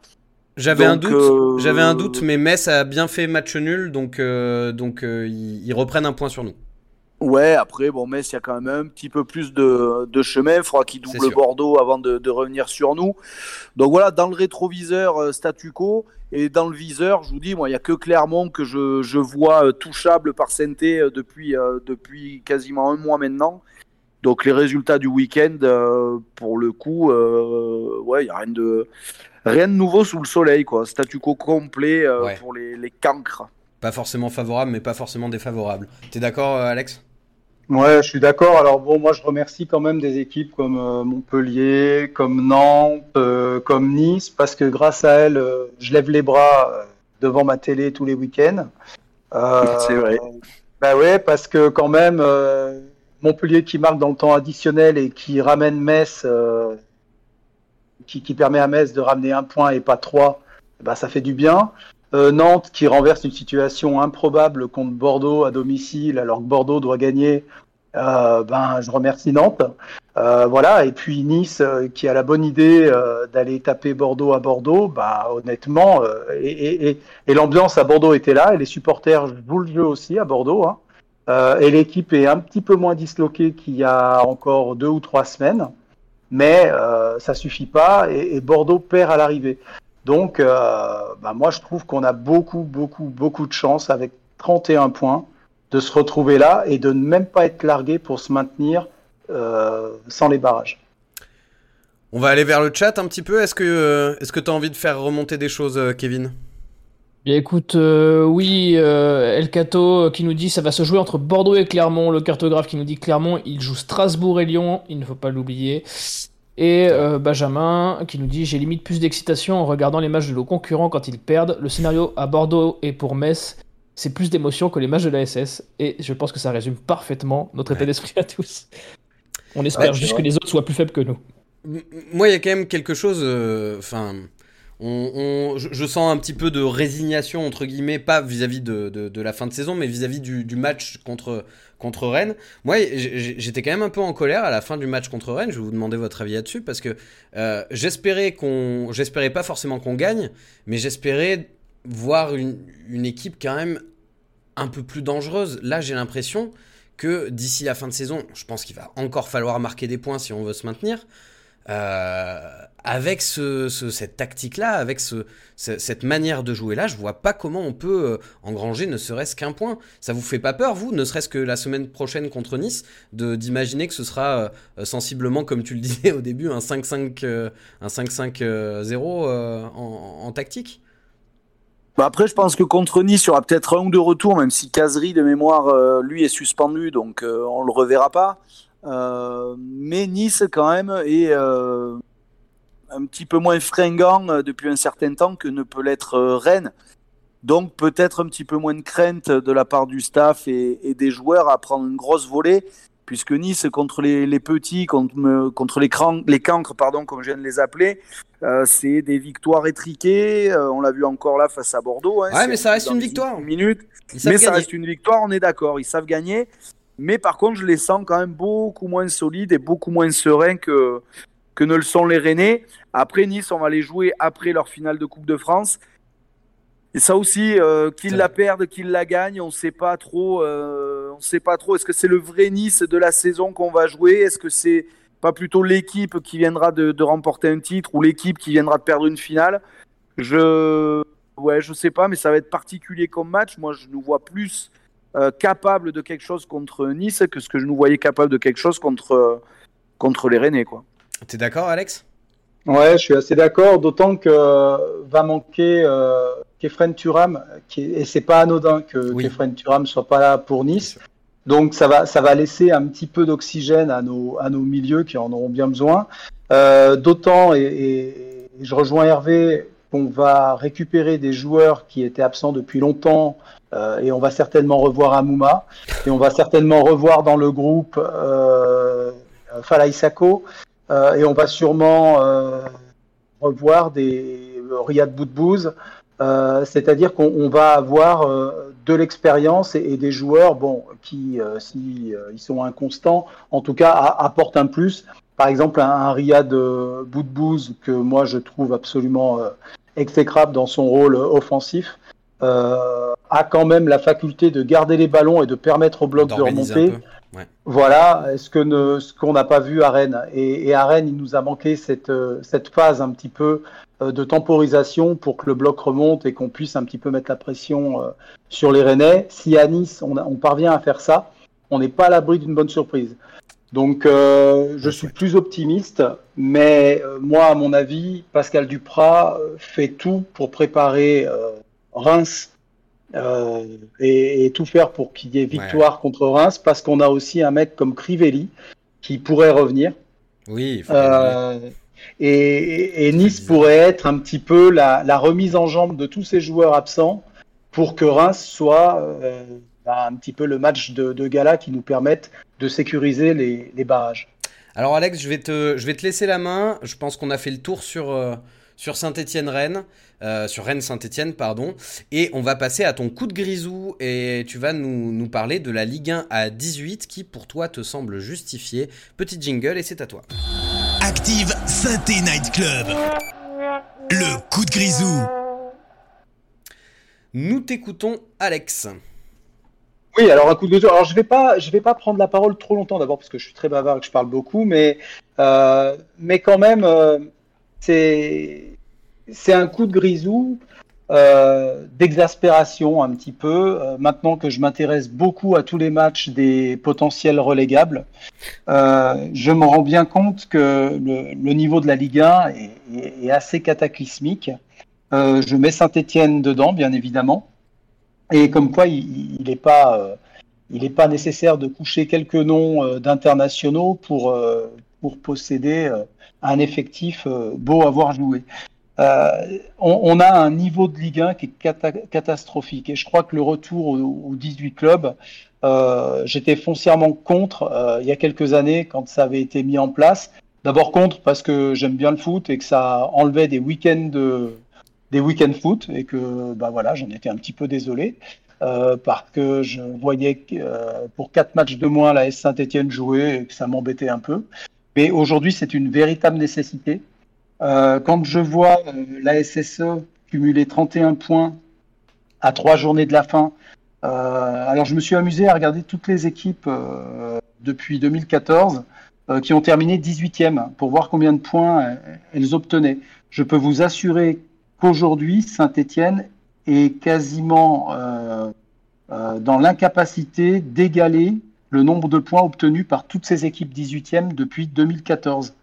J'avais un doute, j'avais un doute, mais Metz a bien fait match nul, donc donc ils reprennent un point sur nous. Ouais, après, bon, Metz, il y a quand même un petit peu plus de, de chemin. Il faudra qu'il double Bordeaux avant de, de, revenir sur nous. Donc voilà, dans le rétroviseur, euh, statu quo. Et dans le viseur, je vous dis, moi, il n'y a que Clermont que je, je vois euh, touchable par Sainté euh, depuis, depuis quasiment un mois maintenant. Donc les résultats du week-end, pour le coup, ouais, il n'y a rien de, rien de nouveau sous le soleil, quoi. Statu quo complet pour les, les cancres. Pas forcément favorable, mais pas forcément défavorable. T'es d'accord, Alex? Ouais, je suis d'accord. Alors bon, moi je remercie quand même des équipes comme euh, Montpellier, comme Nantes, euh, comme Nice, parce que grâce à elles, euh, je lève les bras devant ma télé tous les week-ends. C'est vrai. Bah ouais, parce que quand même, Montpellier qui marque dans le temps additionnel et qui ramène Metz, qui, qui, permet à Metz de ramener un point et pas trois, bah ça fait du bien. Euh, Nantes qui renverse une situation improbable contre Bordeaux à domicile alors que Bordeaux doit gagner. Euh, ben, je remercie Nantes. Euh, voilà, et puis Nice qui a la bonne idée d'aller taper Bordeaux à Bordeaux. Bah, honnêtement, et, l'ambiance à Bordeaux était là, et les supporters jouent le jeu aussi à Bordeaux. Hein. et l'équipe est un petit peu moins disloquée qu'il y a encore deux ou trois semaines, mais ça suffit pas, et Bordeaux perd à l'arrivée. Donc, euh, bah, moi, je trouve qu'on a beaucoup, beaucoup, beaucoup de chance avec 31 points de se retrouver là et de ne même pas être largué pour se maintenir euh, sans les barrages. On va aller vers le chat un petit peu. Est-ce que est-ce que tu as envie de faire remonter des choses, euh, Kevin? Bien, écoute, oui, El Cato qui nous dit ça va se jouer entre Bordeaux et Clermont. Le cartographe qui nous dit Clermont, il joue Strasbourg et Lyon, il ne faut pas l'oublier. Et euh, Benjamin qui nous dit J'ai limite plus d'excitation en regardant les matchs de nos concurrents quand ils perdent. Le scénario à Bordeaux et pour Metz, c'est plus d'émotion que les matchs de la SS. Et je pense que ça résume parfaitement notre état d'esprit à tous. On espère juste que les autres soient plus faibles que nous. Moi, il y a quand même quelque chose. Euh, je, sens un petit peu de résignation, entre guillemets, pas vis-à-vis de, la fin de saison, mais vis-à-vis du, match contre, contre Rennes. Moi, j'étais quand même un peu en colère à la fin du match contre Rennes. Je vais vous demander votre avis là-dessus parce que euh, j'espérais qu'on, pas forcément qu'on gagne, mais j'espérais voir une, équipe quand même un peu plus dangereuse. Là, j'ai l'impression que d'ici la fin de saison, je pense qu'il va encore falloir marquer des points si on veut se maintenir. Euh, avec ce, cette tactique-là, avec ce, cette manière de jouer-là, je vois pas comment on peut euh, engranger ne serait-ce qu'un point. Ça vous fait pas peur, vous, ne serait-ce que la semaine prochaine contre Nice, d'imaginer que ce sera euh, sensiblement, comme tu le disais au début, un 5-5 un 5-5-0 en, en, tactique? Bah après, je pense que contre Nice, il y aura peut-être un ou deux retours, même si Casery, de mémoire, lui est suspendu, donc on le reverra pas. Euh, mais Nice, quand même, est euh, un petit peu moins fringant euh, depuis un certain temps que ne peut l'être Rennes. Donc peut-être un petit peu moins de crainte de la part du staff et, des joueurs à prendre une grosse volée, puisque Nice contre les, petits, contre, contre les, les cancres, pardon, comme je viens de les appeler, c'est des victoires étriquées. on l'a vu encore là face à Bordeaux. Hein, ouais, mais ça reste une victoire. Minute. Mais ça reste une victoire, on est d'accord. Ils savent gagner. Mais par contre, je les sens quand même beaucoup moins solides et beaucoup moins sereins que, que ne le sont les Rennais. Après Nice, on va les jouer après leur finale de Coupe de France. Et ça aussi, euh, qu'ils la perdent, qu'ils la gagnent, on ne sait pas trop. Euh, on sait pas trop. Est-ce que c'est le vrai Nice de la saison qu'on va jouer? Est-ce que c'est pas plutôt l'équipe qui viendra de, de, remporter un titre ou l'équipe qui viendra de perdre une finale? Je, ouais, je sais pas, mais ça va être particulier comme match. Moi, je nous vois plus euh, capable de quelque chose contre Nice que ce que je nous voyais capable de quelque chose contre, contre les Rennais. Quoi. T'es d'accord, Alex? Ouais, je suis assez d'accord, d'autant que euh, va manquer euh, Kefren Turam, qui et c'est pas anodin que oui. Kefren Turam soit pas là pour Nice. Donc ça va, ça va laisser un petit peu d'oxygène à nos, à nos milieux qui en auront bien besoin. Euh, d'autant, et, et, je rejoins Hervé, qu'on va récupérer des joueurs qui étaient absents depuis longtemps euh, et on va certainement revoir Amouma et on va certainement revoir dans le groupe euh, Fala Isako, et on va sûrement revoir des Riyad Boudbouz, c'est-à-dire qu'on va avoir de l'expérience et, des joueurs, bon, qui, si ils sont inconstants, en tout cas, apportent un plus. Par exemple, un, Riyad Boudbouz que moi je trouve absolument exécrable dans son rôle offensif. Euh, a quand même la faculté de garder les ballons et de permettre au bloc de remonter. Voilà, ce que ce qu'on n'a pas vu à Rennes. Et, à Rennes, il nous a manqué cette, euh, cette phase un petit peu euh, de temporisation pour que le bloc remonte et qu'on puisse un petit peu mettre la pression sur les Rennais. Si à Nice, on, on parvient à faire ça, on n'est pas à l'abri d'une bonne surprise. Donc, je suis plus optimiste, mais moi, à mon avis, Pascal Duprat fait tout pour préparer Reims euh, et, tout faire pour qu'il y ait victoire contre Reims, parce qu'on a aussi un mec comme Crivelli qui pourrait revenir. Oui. Euh, et, Nice pourrait être un petit peu la, remise en jambe de tous ces joueurs absents pour que Reims soit euh, bah, un petit peu le match de, gala qui nous permette de sécuriser les, barrages. Alors Alex, je vais, te, je vais te laisser la main. Je pense qu'on a fait le tour sur, sur Saint-Étienne-Rennes. Euh, sur Rennes-Saint-Etienne, pardon. Et on va passer à ton coup de grisou et tu vas nous, nous, parler de la Ligue 1 à 18 qui pour toi te semble justifié. Petit jingle et c'est à toi. Active saint Night Club. Le coup de grisou. Nous t'écoutons Alex. Oui, alors un coup de grisou. Alors je vais pas, vais pas prendre la parole trop longtemps d'abord parce que je suis très bavard et que je parle beaucoup, mais euh, quand même euh, c'est un coup de grisou euh, d'exaspération un petit peu. Maintenant que je m'intéresse beaucoup à tous les matchs des potentiels relégables, je me rends bien compte que le, niveau de la Ligue 1 est, assez cataclysmique. je mets Saint-Étienne dedans, bien évidemment. Et comme quoi, il n'est pas, il pas nécessaire de coucher quelques noms d'internationaux pour, pour posséder un effectif beau à voir jouer. Euh, on, a un niveau de Ligue 1 qui est catastrophique. Et je crois que le retour aux, 18 clubs, euh, j'étais foncièrement contre euh, il y a quelques années quand ça avait été mis en place. D'abord contre parce que j'aime bien le foot et que ça enlevait des week-ends de, des week-ends foot et que bah voilà, j'en étais un petit peu désolé. parce que je voyais que, pour quatre matchs de moins la S Saint-Etienne jouer et que ça m'embêtait un peu. Mais aujourd'hui, c'est une véritable nécessité. Euh, quand je vois euh, la SSE cumuler 31 points à trois journées de la fin, euh, alors je me suis amusé à regarder toutes les équipes depuis 2014 qui ont terminé 18e pour voir combien de points elles obtenaient. Je peux vous assurer qu'aujourd'hui, Saint-Étienne est quasiment dans l'incapacité d'égaler le nombre de points obtenus par toutes ces équipes 18e depuis 2014.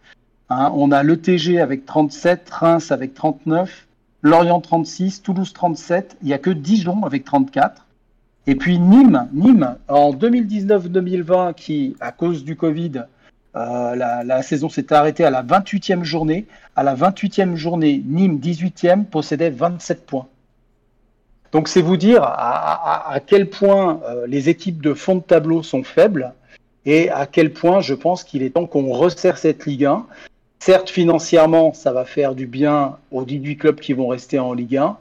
Hein, on a l'ETG avec 37, Reims avec 39, Lorient 36, Toulouse 37. Il n'y a que Dijon avec 34. Et puis Nîmes, Nîmes en 2019-2020, qui, à cause du Covid, euh, la, saison s'est arrêtée à la 28e journée. À la 28e journée, Nîmes 18e possédait 27 points. Donc c'est vous dire à, quel point euh, les équipes de fond de tableau sont faibles et à quel point je pense qu'il est temps qu'on resserre cette Ligue 1. Certes, financièrement, ça va faire du bien aux 18 clubs qui vont rester en Ligue 1,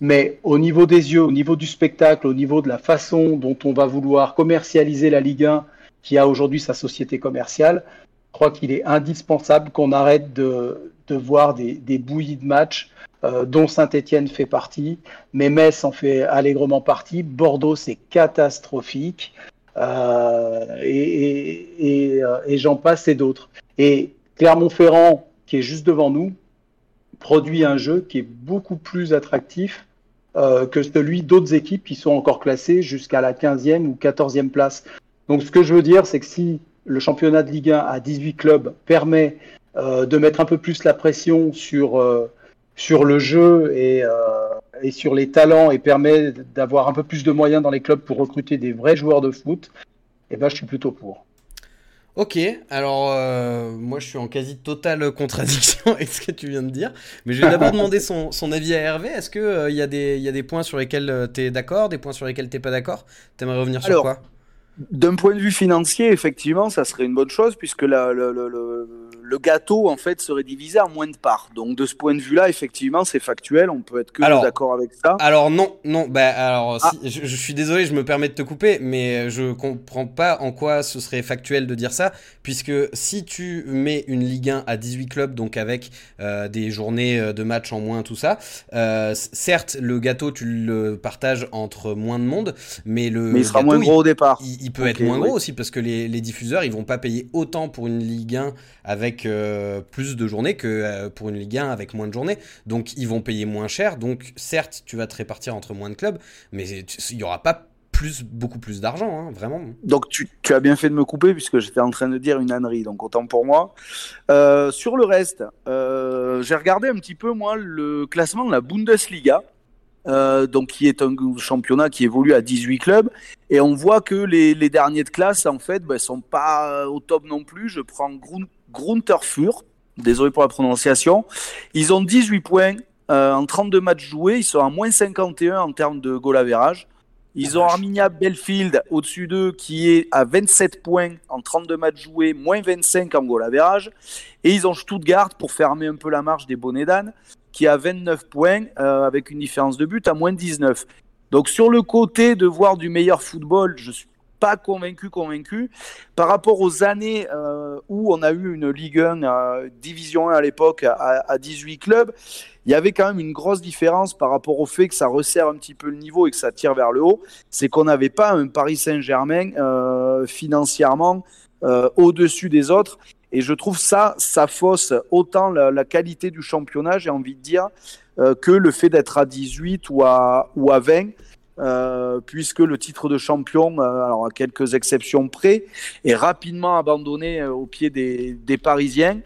mais au niveau des yeux, au niveau du spectacle, au niveau de la façon dont on va vouloir commercialiser la Ligue 1, qui a aujourd'hui sa société commerciale, je crois qu'il est indispensable qu'on arrête de, voir des, bouillies de matchs euh, dont Saint-Etienne fait partie, mais Metz en fait allègrement partie, Bordeaux c'est catastrophique, euh, et, euh, et j'en passe et d'autres. Et Clermont-Ferrand, qui est juste devant nous, produit un jeu qui est beaucoup plus attractif euh, que celui d'autres équipes qui sont encore classées jusqu'à la 15e ou 14e place. Donc ce que je veux dire, c'est que si le championnat de Ligue 1 à 18 clubs permet euh, de mettre un peu plus la pression sur, euh, sur le jeu et, et sur les talents et permet d'avoir un peu plus de moyens dans les clubs pour recruter des vrais joueurs de foot, eh ben, je suis plutôt pour. Ok, alors euh, moi je suis en quasi totale contradiction avec ce que tu viens de dire, mais je vais d'abord demander son, avis à Hervé. Est-ce qu'il euh, il y, a des, y a des points sur lesquels euh, tu es d'accord, des points sur lesquels tu pas d'accord? T'aimerais revenir sur quoi? D'un point de vue financier, effectivement, ça serait une bonne chose puisque la, le, le, le, le, gâteau en fait serait divisé en moins de parts. Donc de ce point de vue-là, effectivement, c'est factuel. On peut être que d'accord avec ça. Alors non, non. Bah alors, ah. si, je, je, suis désolé, je me permets de te couper, mais je comprends pas en quoi ce serait factuel de dire ça, puisque si tu mets une Ligue 1 à 18 clubs, donc avec euh, des journées euh, de match en moins, tout ça, euh, certes, le gâteau tu le partages entre moins de monde, mais le mais il sera moins gros au départ. Il, il peut être moins gros aussi parce que les, les, diffuseurs ils vont pas payer autant pour une Ligue 1 avec euh, plus de journées que euh, pour une Ligue 1 avec moins de journées. Donc ils vont payer moins cher. Donc certes, tu vas te répartir entre moins de clubs, mais il y aura pas plus, beaucoup plus d'argent, hein, vraiment. Donc tu, tu, as bien fait de me couper puisque j'étais en train de dire une ânerie, donc autant pour moi. Euh, sur le reste, j'ai regardé un petit peu moi le classement de la Bundesliga. Euh, donc qui est un championnat qui évolue à 18 clubs et on voit que les, derniers de classe en fait ben, sont pas au top non plus. Je prends Grun Grunterfurt, désolé pour la prononciation. Ils ont 18 points euh, en 32 matchs joués, ils sont à moins 51 en termes de goal average. Ils ont Arminia Belfield au-dessus d'eux qui est à 27 points en 32 matchs joués, moins 25 en goal average. Et ils ont Stuttgart pour fermer un peu la marche des bonnets d'âne qui a 29 points euh, avec une différence de but à moins 19. Donc sur le côté de voir du meilleur football, je suis pas convaincu, convaincu. Par rapport aux années euh, où on a eu une Ligue 1, euh, Division 1 à l'époque, à, à, 18 clubs, il y avait quand même une grosse différence par rapport au fait que ça resserre un petit peu le niveau et que ça tire vers le haut. C'est qu'on n'avait pas un Paris Saint-Germain euh, financièrement au-dessus des autres. Et je trouve ça, ça fausse autant la, la qualité du championnat, j'ai envie de dire, que le fait d'être à 18 ou à, ou à 20. Euh, puisque le titre de champion, euh, alors à quelques exceptions près, est rapidement abandonné euh, au pied des, des Parisiens.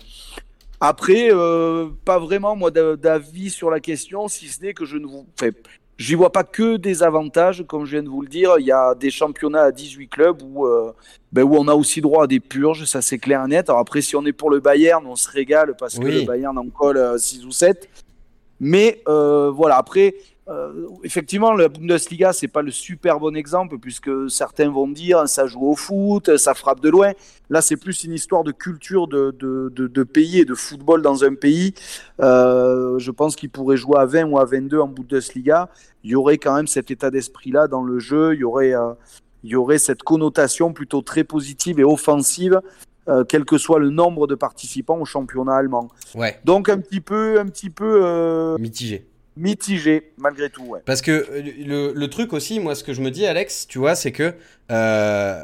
Après, euh, pas vraiment moi d'avis sur la question, si ce n'est que je ne vous, enfin, j'y vois pas que des avantages, comme je viens de vous le dire. Il y a des championnats à 18 clubs où, euh, ben, où on a aussi droit à des purges, ça c'est clair et net. Alors après, si on est pour le Bayern, on se régale parce oui. que le Bayern en colle 6 ou 7. Mais euh, voilà, après, euh, effectivement, la Bundesliga, c'est pas le super bon exemple puisque certains vont dire ça joue au foot, ça frappe de loin. Là, c'est plus une histoire de culture de, de, de, de, pays et de football dans un pays. Euh, je pense qu'il pourrait jouer à 20 ou à 22 en Bundesliga. Il y aurait quand même cet état d'esprit-là dans le jeu. Il y aurait, euh, il y aurait cette connotation plutôt très positive et offensive. Euh, quel que soit le nombre de participants au championnat allemand. Ouais. Donc un petit peu, un petit peu euh, mitigé mitigé malgré tout. Ouais. Parce que euh, le, le, truc aussi, moi, ce que je me dis, Alex, tu vois, c'est que euh,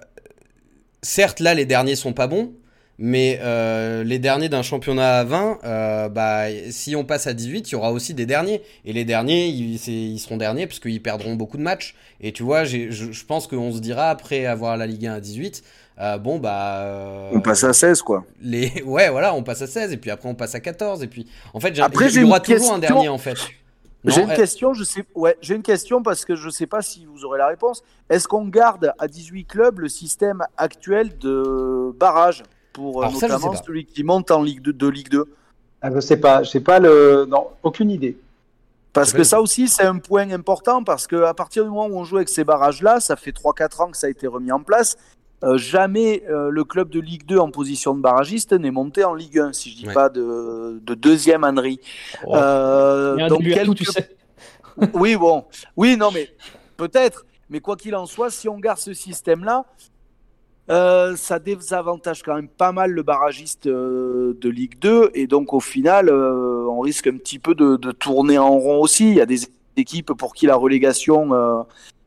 certes, là, les derniers sont pas bons, mais euh, les derniers d'un championnat à 20, euh, bah, si on passe à 18, il y aura aussi des derniers. Et les derniers, ils, ils seront derniers parce qu'ils perdront beaucoup de matchs. Et tu vois, je, je pense qu'on se dira après avoir la Ligue 1 à 18, euh, bon bah on passe à 16 quoi. Les ouais voilà, on passe à 16 et puis après on passe à 14 et puis en fait après il y aura toujours question... un dernier en fait. J'ai une elle... question, je sais, ouais, j'ai une question parce que je sais pas si vous aurez la réponse. Est-ce qu'on garde à 18 clubs le système actuel de barrage pour Alors notamment ça, celui qui monte en Ligue 2 de Ligue 2 ah, Je sais pas, j'ai pas le, non, aucune idée. Parce que ça aussi, c'est un point important, parce qu'à partir du moment où on joue avec ces barrages-là, ça fait 3-4 ans que ça a été remis en place, euh, jamais euh, le club de Ligue 2 en position de barragiste n'est monté en Ligue 1, si je dis ouais. pas de, de, deuxième ânerie. Oh. Euh, donc quelques... tout, tu sais. oui, bon. Oui, non, mais peut-être. Mais quoi qu'il en soit, si on garde ce système-là, euh, ça désavantage quand même pas mal le barragiste euh, de Ligue 2 et donc au final euh, on risque un petit peu de, de, tourner en rond aussi. Il y a des équipes pour qui la relégation euh,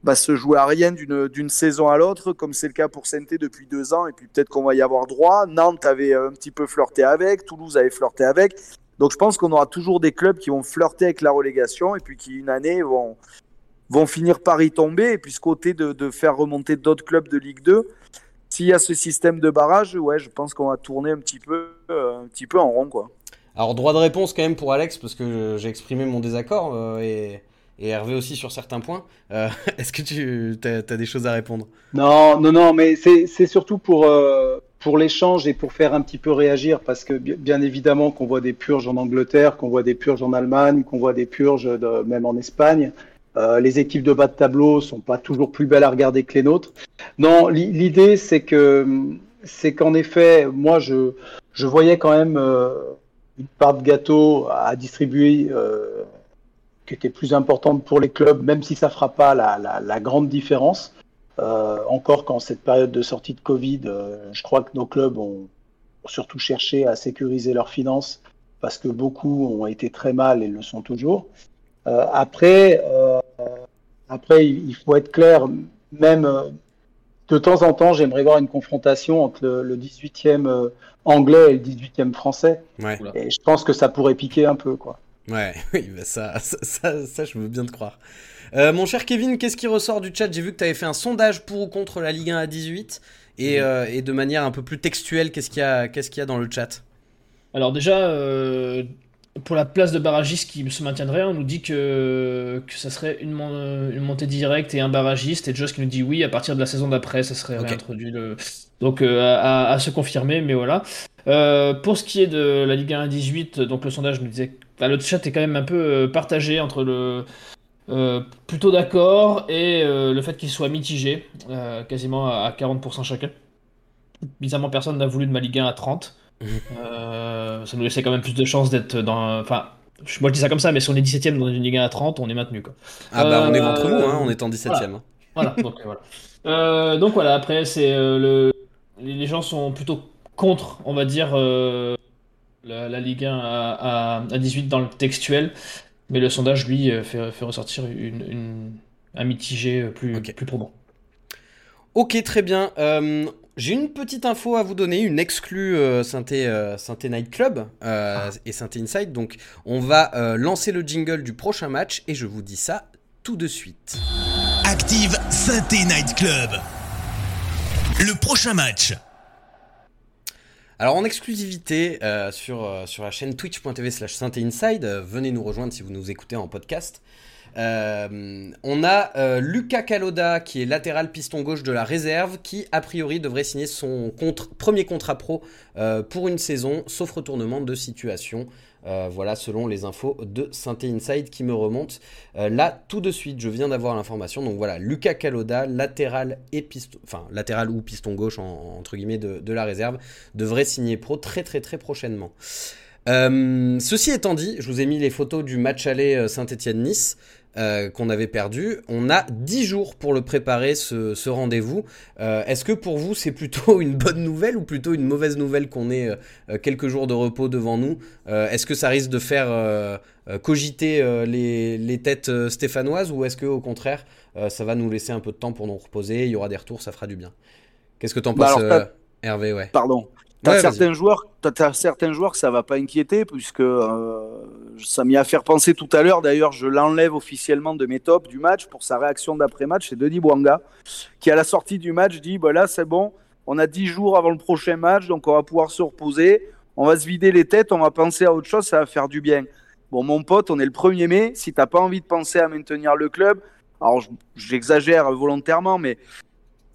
va se jouer à rien d'une saison à l'autre, comme c'est le cas pour saint depuis deux ans, et puis peut-être qu'on va y avoir droit. Nantes avait un petit peu flirté avec, Toulouse avait flirté avec. Donc je pense qu'on aura toujours des clubs qui vont flirter avec la relégation, et puis qui une année vont, vont finir par y tomber, et puis ce côté de, de faire remonter d'autres clubs de Ligue 2 s'il y a ce système de barrage, ouais, je pense qu'on va tourner un petit peu, euh, un petit peu en rond, quoi. Alors droit de réponse quand même pour Alex parce que j'ai exprimé mon désaccord euh, et, et, Hervé aussi sur certains points. Euh, Est-ce que tu as, des choses à répondre? Non, non, non, mais c'est surtout pour euh, pour l'échange et pour faire un petit peu réagir parce que bien évidemment qu'on voit des purges en Angleterre, qu'on voit des purges en Allemagne, qu'on voit des purges même en Espagne. Euh, les équipes de bas de tableau sont pas toujours plus belles à regarder que les nôtres. Non, l'idée c'est que c'est qu'en effet, moi je je voyais quand même une part de gâteau à distribuer qui était plus importante pour les clubs, même si ça fera pas la, la, la grande différence. Euh, encore qu'en cette période de sortie de Covid, euh, je crois que nos clubs ont surtout cherché à sécuriser leurs finances parce que beaucoup ont été très mal et le sont toujours. Euh, après, après, il faut être clair, même de temps en temps, j'aimerais voir une confrontation entre le, le 18e anglais et le 18e français. Ouais. Et je pense que ça pourrait piquer un peu, quoi. Ouais, oui, bah ça, ça, ça, ça, je veux bien te croire. Euh, mon cher Kevin, qu'est-ce qui ressort du chat? J'ai vu que tu avais fait un sondage pour ou contre la Ligue 1 à 18. Et, mmh. euh, et de manière un peu plus textuelle, qu'est-ce qu'il y, y a dans le chat? Alors déjà, euh, pour la place de barragiste qui se maintiendrait, on nous dit que, que ça serait une, mon- une montée directe et un barragiste. Et Josh qui nous dit oui, à partir de la saison d'après, ça serait Ok. réintroduit. Le... Donc à, à se confirmer, mais voilà. Pour ce qui est de la Ligue 1 à 18, donc le sondage nous disait... Enfin, le chat est quand même un peu euh, partagé entre le... euh, plutôt d'accord et euh, le fait qu'il soit mitigé, euh, quasiment à, à 40% chacun. Bizarrement, personne n'a voulu de ma Ligue 1 à 30. Mhm. Euh, ça nous laissait quand même plus de chances d'être dans. Enfin, moi je dis ça comme ça, mais si on est 17ème dans une Ligue 1 à 30, on est maintenu. Quoi. Ah bah on est ventre mou, hein, on est en 17ème. voilà. hein. Voilà, donc, voilà. Donc voilà, après, c'est le... les les gens sont plutôt contre, on va dire, euh, la, la Ligue 1 à, à, à 18 dans le textuel, mais le sondage, lui, euh, fait, fait ressortir une, une- un mitigé euh, plus, probant. Ok, très bien. Euh, j'ai une petite info à vous donner, une exclue euh, Synthé, euh, Synthé Night Club euh, et Synthé Inside. Donc, on va euh, lancer le jingle du prochain match et je vous dis ça tout de suite. Active Synthé Night Club. Le prochain match. Alors en exclusivité euh, sur, euh, sur la chaîne twitch.tv slash Inside, euh, venez nous rejoindre si vous nous écoutez en podcast. Euh, on a euh, Lucas Caloda qui est latéral piston gauche de la réserve qui a priori devrait signer son premier contrat pro euh, pour une saison sauf retournement de situation. Euh, voilà selon les infos de Synthé Inside qui me remontent là tout de suite. Je viens d'avoir l'information donc voilà Lucas Caloda latéral et latéral ou piston gauche de, la réserve devrait signer pro très très très prochainement. Ceci étant dit, je vous ai mis les photos du match aller Saint-Etienne-Nice euh, qu'on avait perdu. On a 10 jours pour le préparer, ce, ce rendez-vous. Euh, Est-ce que pour vous, c'est plutôt une bonne nouvelle ou plutôt une mauvaise nouvelle qu'on ait euh, quelques jours de repos devant nous? Est-ce que ça risque de faire cogiter les, les têtes stéphanoises ou est-ce que au contraire, ça va nous laisser un peu de temps pour nous reposer? Il y aura des retours, ça fera du bien. Qu'est-ce que t'en Bah penses, alors, Hervé? Ouais. Pardon. T'as Ouais, certains joueurs, t'as, certains joueurs que ça va pas inquiéter puisque euh, ça m'y a fait penser tout à l'heure. D'ailleurs, je l'enlève officiellement de mes tops du match pour sa réaction d'après-match. C'est Denis Bouanga qui, à la sortie du match, dit bah là c'est bon, on a 10 jours avant le prochain match, donc on va pouvoir se reposer, on va se vider les têtes, on va penser à autre chose, ça va faire du bien. Bon, mon pote, on est le 1er mai. Si t'as pas envie de penser à maintenir le club, alors je- j'exagère volontairement, mais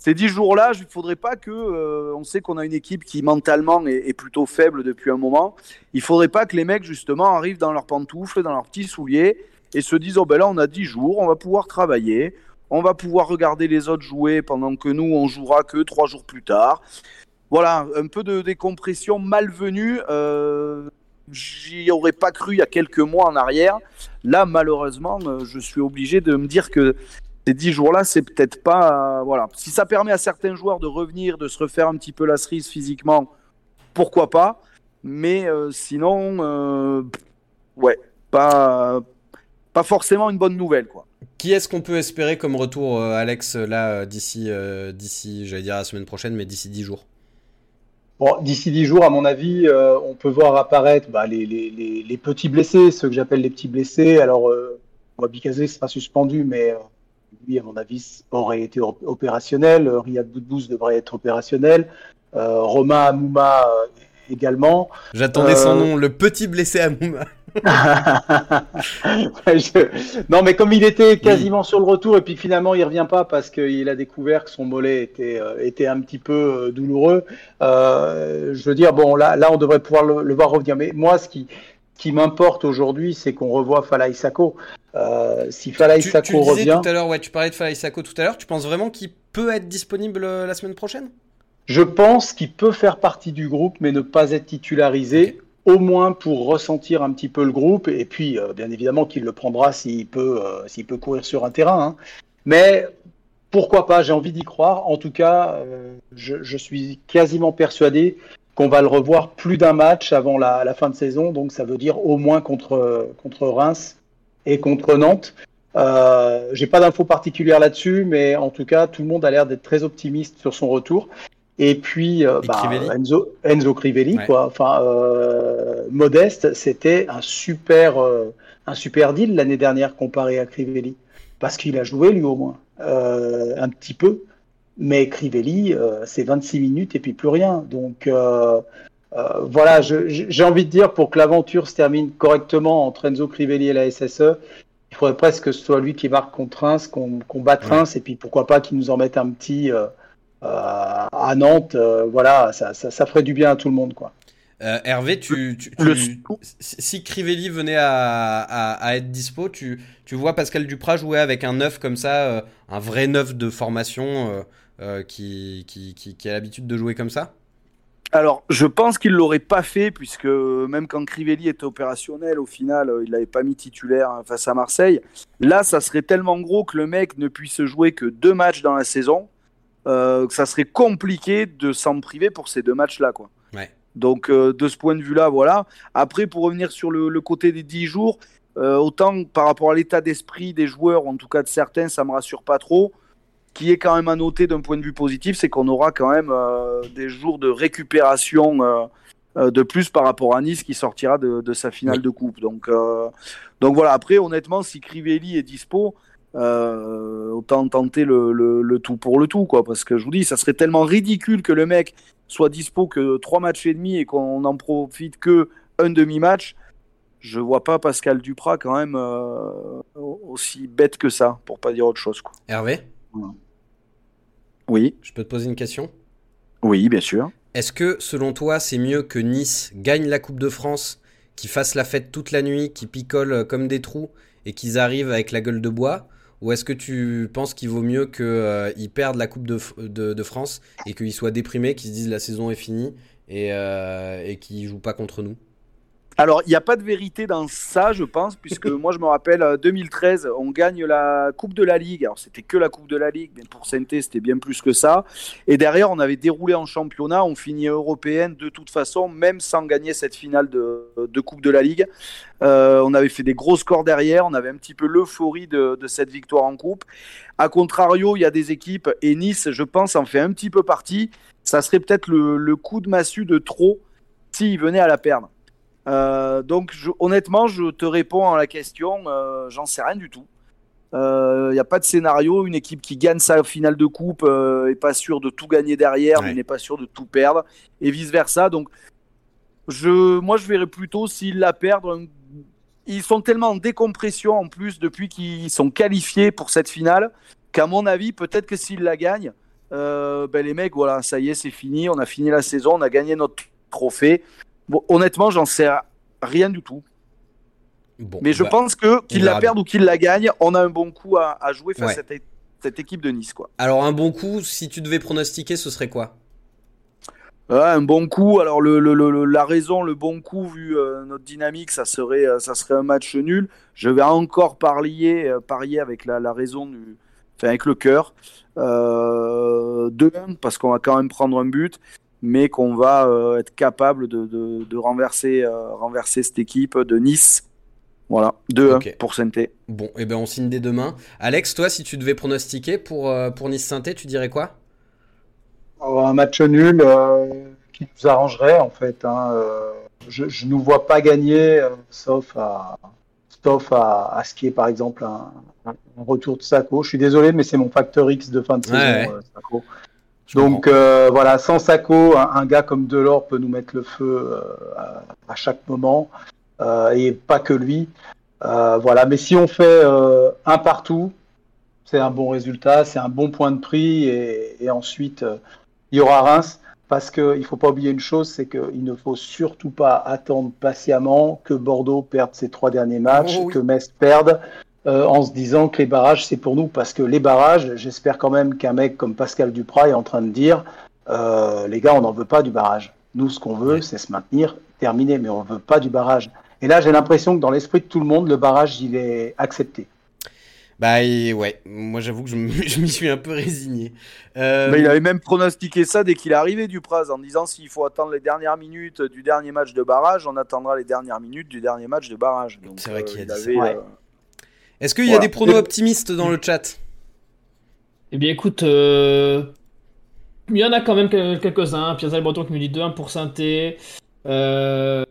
ces dix jours-là, il ne faudrait pas que, euh, on sait qu'on a une équipe qui mentalement est, plutôt faible depuis un moment, il faudrait pas que les mecs justement arrivent dans leurs pantoufles, dans leurs petits souliers et se disent, oh ben là on a dix jours, on va pouvoir travailler, on va pouvoir regarder les autres jouer pendant que nous on jouera que trois jours plus tard. Voilà, un peu de décompression malvenue. Euh, J'y aurais pas cru il y a quelques mois en arrière. Là, malheureusement, euh, je suis obligé de me dire que ces dix jours-là, c'est peut-être pas. euh, voilà. Si ça permet à certains joueurs de revenir, de se refaire un petit peu la cerise physiquement, pourquoi pas. Mais euh, sinon, euh, ouais, pas, pas forcément une bonne nouvelle, quoi. Qui est-ce qu'on peut espérer comme retour, euh, Alex, là, d'ici, euh, d'ici, j'allais dire la semaine prochaine, mais d'ici 10 jours? Bon, d'ici 10 jours, à mon avis, euh, on peut voir apparaître bah, les, les, les, les petits blessés, ceux que j'appelle les petits blessés. Alors, euh, Wabikazé sera suspendu, mais euh, lui, à mon avis, aurait été op- opérationnel. Euh, Riyad Boudbouz devrait être opérationnel. Euh, Romain Amouma euh, également. J'attendais Euh, son nom, le petit blessé à Mouma. Je- Non, mais comme il était quasiment sur le retour et puis finalement il revient pas parce qu'il a découvert que son mollet était, euh, était un petit peu euh, douloureux. euh, je veux dire, bon, là, là on devrait pouvoir le, le voir revenir. Mais moi, ce qui, qui m'importe aujourd'hui, c'est qu'on revoit Falaï Sako. Euh, si Falaï Sako tu disais revient, tout à l'heure, ouais, tu parlais de Falaï Sako tout à l'heure. Tu penses vraiment qu'il peut être disponible euh, la semaine prochaine? Je pense qu'il peut faire partie du groupe, mais ne pas être titularisé, au moins pour ressentir un petit peu le groupe. Et puis, euh, bien évidemment, qu'il le prendra s'il peut, euh, s'il peut courir sur un terrain. hein. Mais pourquoi pas J'ai envie d'y croire. En tout cas, euh, je, je suis quasiment persuadé qu'on va le revoir plus d'un match avant la, la fin de saison. Donc, ça veut dire au moins contre, contre Reims et contre Nantes. Euh, J'ai pas d'infos particulières là-dessus, mais en tout cas, tout le monde a l'air d'être très optimiste sur son retour. Et puis, euh, Et bah, Crivelli Enzo, Enzo Crivelli, Ouais. quoi. Enfin, euh, modeste, c'était un super, euh, un super deal l'année dernière comparé à Crivelli, parce qu'il a joué lui au moins un petit peu. Mais Crivelli, euh, c'est 26 minutes et puis plus rien. Donc euh, euh, voilà, j'ai envie de dire pour que l'aventure se termine correctement entre Enzo Crivelli et la SSE, il faudrait presque que ce soit lui qui marque contre Reims, qu'on qu'on batte Ouais. Reims, et puis pourquoi pas qu'il nous en mette un petit euh, euh, à Nantes. euh, voilà, ça, ça, ça ferait du bien à tout le monde, quoi. Euh, Hervé, tu, tu- Le- tu- si si Crivelli venait à, à- à être dispo, tu, tu vois Pascal Duprat jouer avec un neuf comme ça, euh, un vrai neuf de formation euh, qui, qui, qui- qui a l'habitude de jouer comme ça Alors, je pense qu'il l'aurait pas fait, puisque même quand Crivelli était opérationnel, au final, euh, il l'avait pas mis titulaire hein, face à Marseille. Là, ça serait tellement gros que le mec ne puisse jouer que deux matchs dans la saison, euh, que ça serait compliqué de s'en priver pour ces deux matchs-là, quoi. Ouais. Donc, euh, de ce point de vue-là, voilà. Après, pour revenir sur le, le côté des 10 jours, euh, autant par rapport à l'état d'esprit des joueurs, ou en tout cas de certains, ça me rassure pas trop. Qui est quand même à noter d'un point de vue positif, c'est qu'on aura quand même euh, des jours de récupération euh, euh, de plus par rapport à Nice qui sortira de, de sa finale Oui. de coupe. Donc, donc voilà, après, honnêtement, si Crivelli est dispo, autant tenter le, le- le tout pour le tout, quoi. Parce que je vous dis, ça serait tellement ridicule que le mec soit dispo que trois matchs et demi et qu'on n'en profite que un demi-match. Je vois pas Pascal Duprat quand même euh, aussi bête que ça, pour pas dire autre chose. Quoi. Hervé, Oui, je peux te poser une question? Oui, bien sûr. Est-ce que, selon toi, c'est mieux que Nice gagne la Coupe de France, qu'ils fassent la fête toute la nuit, qu'ils picolent euh, comme des trous et qu'ils arrivent avec la gueule de bois? Ou est-ce que tu penses qu'il vaut mieux qu'ils perdent la Coupe de, F- de- de France et qu'ils soient déprimés, qu'ils se disent la saison est finie et, euh, et qu'ils jouent pas contre nous? Alors, il n'y a pas de vérité dans ça, je pense, puisque moi, je me rappelle, euh, 2013, on gagne la Coupe de la Ligue. Alors, c'était que la Coupe de la Ligue, mais pour Sainté, c'était bien plus que ça. Et derrière, on avait déroulé en championnat, on finit européenne de toute façon, même sans gagner cette finale de, de Coupe de la Ligue. Euh, on avait fait des gros scores derrière, on avait un petit peu l'euphorie de, de cette victoire en Coupe. A contrario, il y a des équipes, et Nice, je pense, en fait un petit peu partie. Ça serait peut-être le, le coup de massue de trop s'il venait à la perdre. Euh, donc je- honnêtement, je te réponds à la question, euh, j'en sais rien du tout. Il n'y a pas de scénario, une équipe qui gagne sa finale de coupe euh, est pas sûre de tout gagner derrière, Ouais. mais n'est pas sûre de tout perdre, et vice versa. Donc je, moi, je verrais plutôt s'ils la perdent. Ils sont tellement en décompression en plus depuis qu'ils sont qualifiés pour cette finale qu'à mon avis, peut-être que s'ils la gagnent, euh, ben les mecs, voilà, ça y est, c'est fini, on a fini la saison, on a gagné notre trophée. Bon, honnêtement, j'en sais rien du tout. Bon, Mais je bah, pense que verra la perdent ou qu'ils la gagnent, on a un bon coup à, à jouer face Ouais. à cette, équipe de Nice. Quoi. Alors, un bon coup, si tu devais pronostiquer, ce serait quoi? Un bon coup. Alors le, le- le- le- la raison, le bon coup vu euh, notre dynamique, ça serait, euh, ça serait un match nul. Je vais encore parier, euh, parier avec la, la raison du, enfin avec le cœur. Euh, 2-1 parce qu'on va quand même prendre un but, mais qu'on va euh, être capable de, de- de renverser, euh, renverser cette équipe de Nice. Voilà, 2-1 Ok. pour Sainté. Bon, et ben on signe dès demain. Alex, toi, si tu devais pronostiquer pour, euh, pour Nice-Sainté, tu dirais quoi? Alors, Un match nul euh, qui nous arrangerait en fait. hein, je ne nous vois pas gagner, euh, sauf à sauf à, à ce qui est par exemple un, un retour de Sako. Je suis désolé, mais c'est mon facteur X de fin de saison. Ouais, ouais. euh, Sako. Je Donc euh, voilà, sans Sako, un, un gars comme Delors peut nous mettre le feu euh, à, à chaque moment, euh, et pas que lui. Euh, voilà, mais si on fait euh, un partout, c'est un bon résultat, c'est un bon point de prix, et, et ensuite euh, il y aura Reims. parce qu'il ne faut pas oublier une chose, c'est qu'il ne faut surtout pas attendre patiemment que Bordeaux perde ses trois derniers matchs, Oh oui. que Metz perde, euh, en se disant que les barrages, c'est pour nous. Parce que les barrages, j'espère quand même qu'un mec comme Pascal Duprat est en train de dire, euh, les gars, on n'en veut pas du barrage. Nous, ce qu'on veut, c'est se maintenir, terminer, mais on ne veut pas du barrage. Et là, j'ai l'impression que dans l'esprit de tout le monde, le barrage, il est accepté. Bah et ouais, moi j'avoue que je, m'y suis un peu résigné. Euh, Mais il avait même pronostiqué ça dès qu'il est arrivé du Praz en disant s'il faut attendre les dernières minutes du dernier match de barrage, on attendra les dernières minutes du dernier match de barrage. C'est vrai qu'il a il dit ça. avait, Ouais. euh, Est-ce qu'il y a des pronos optimistes dans le chat? Eh bien, écoute, euh, il y en a quand même quel- quelques-uns. Pierre Breton qui nous dit 2-1 pour Sainté. Euh,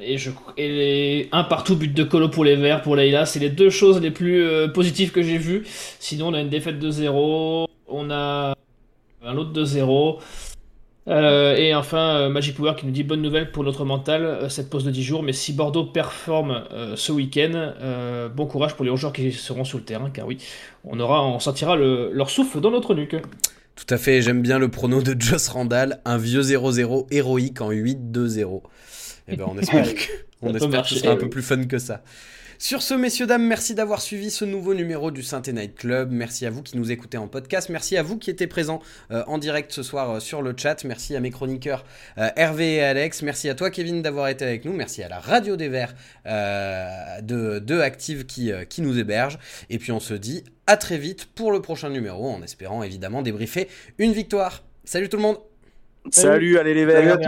et, je, et les- un partout, but de Colo pour les Verts, pour Leïla. C'est les deux choses les plus euh, positives que j'ai vues. Sinon, on a une défaite de 0. On a un autre de 0. Euh, et enfin, euh, Magic Power qui nous dit bonne nouvelle pour notre mental, euh, cette pause de 10 jours. Mais si Bordeaux performe ce week-end, bon courage pour les joueurs qui seront sur le terrain, car oui, on aura, on sentira le- leur souffle dans notre nuque. Tout à fait, j'aime bien le prono de Joss Randall, un vieux 0-0 héroïque en 8-2-0. Eh ben on espère que, on espère que ce sera un peu plus fun que ça. Sur ce, messieurs, dames, merci d'avoir suivi ce nouveau numéro du Synthé Night Club. Merci à vous qui nous écoutez en podcast. Merci à vous qui étiez présents euh, en direct ce soir euh, sur le chat. Merci à mes chroniqueurs euh, Hervé et Alex. Merci à toi, Kevin, d'avoir été avec nous. Merci à la Radio des Verts euh, de, de Active qui, euh, qui nous héberge. Et puis on se dit à très vite pour le prochain numéro, en espérant évidemment débriefer une victoire. Salut tout le monde Salut, allez les Verts.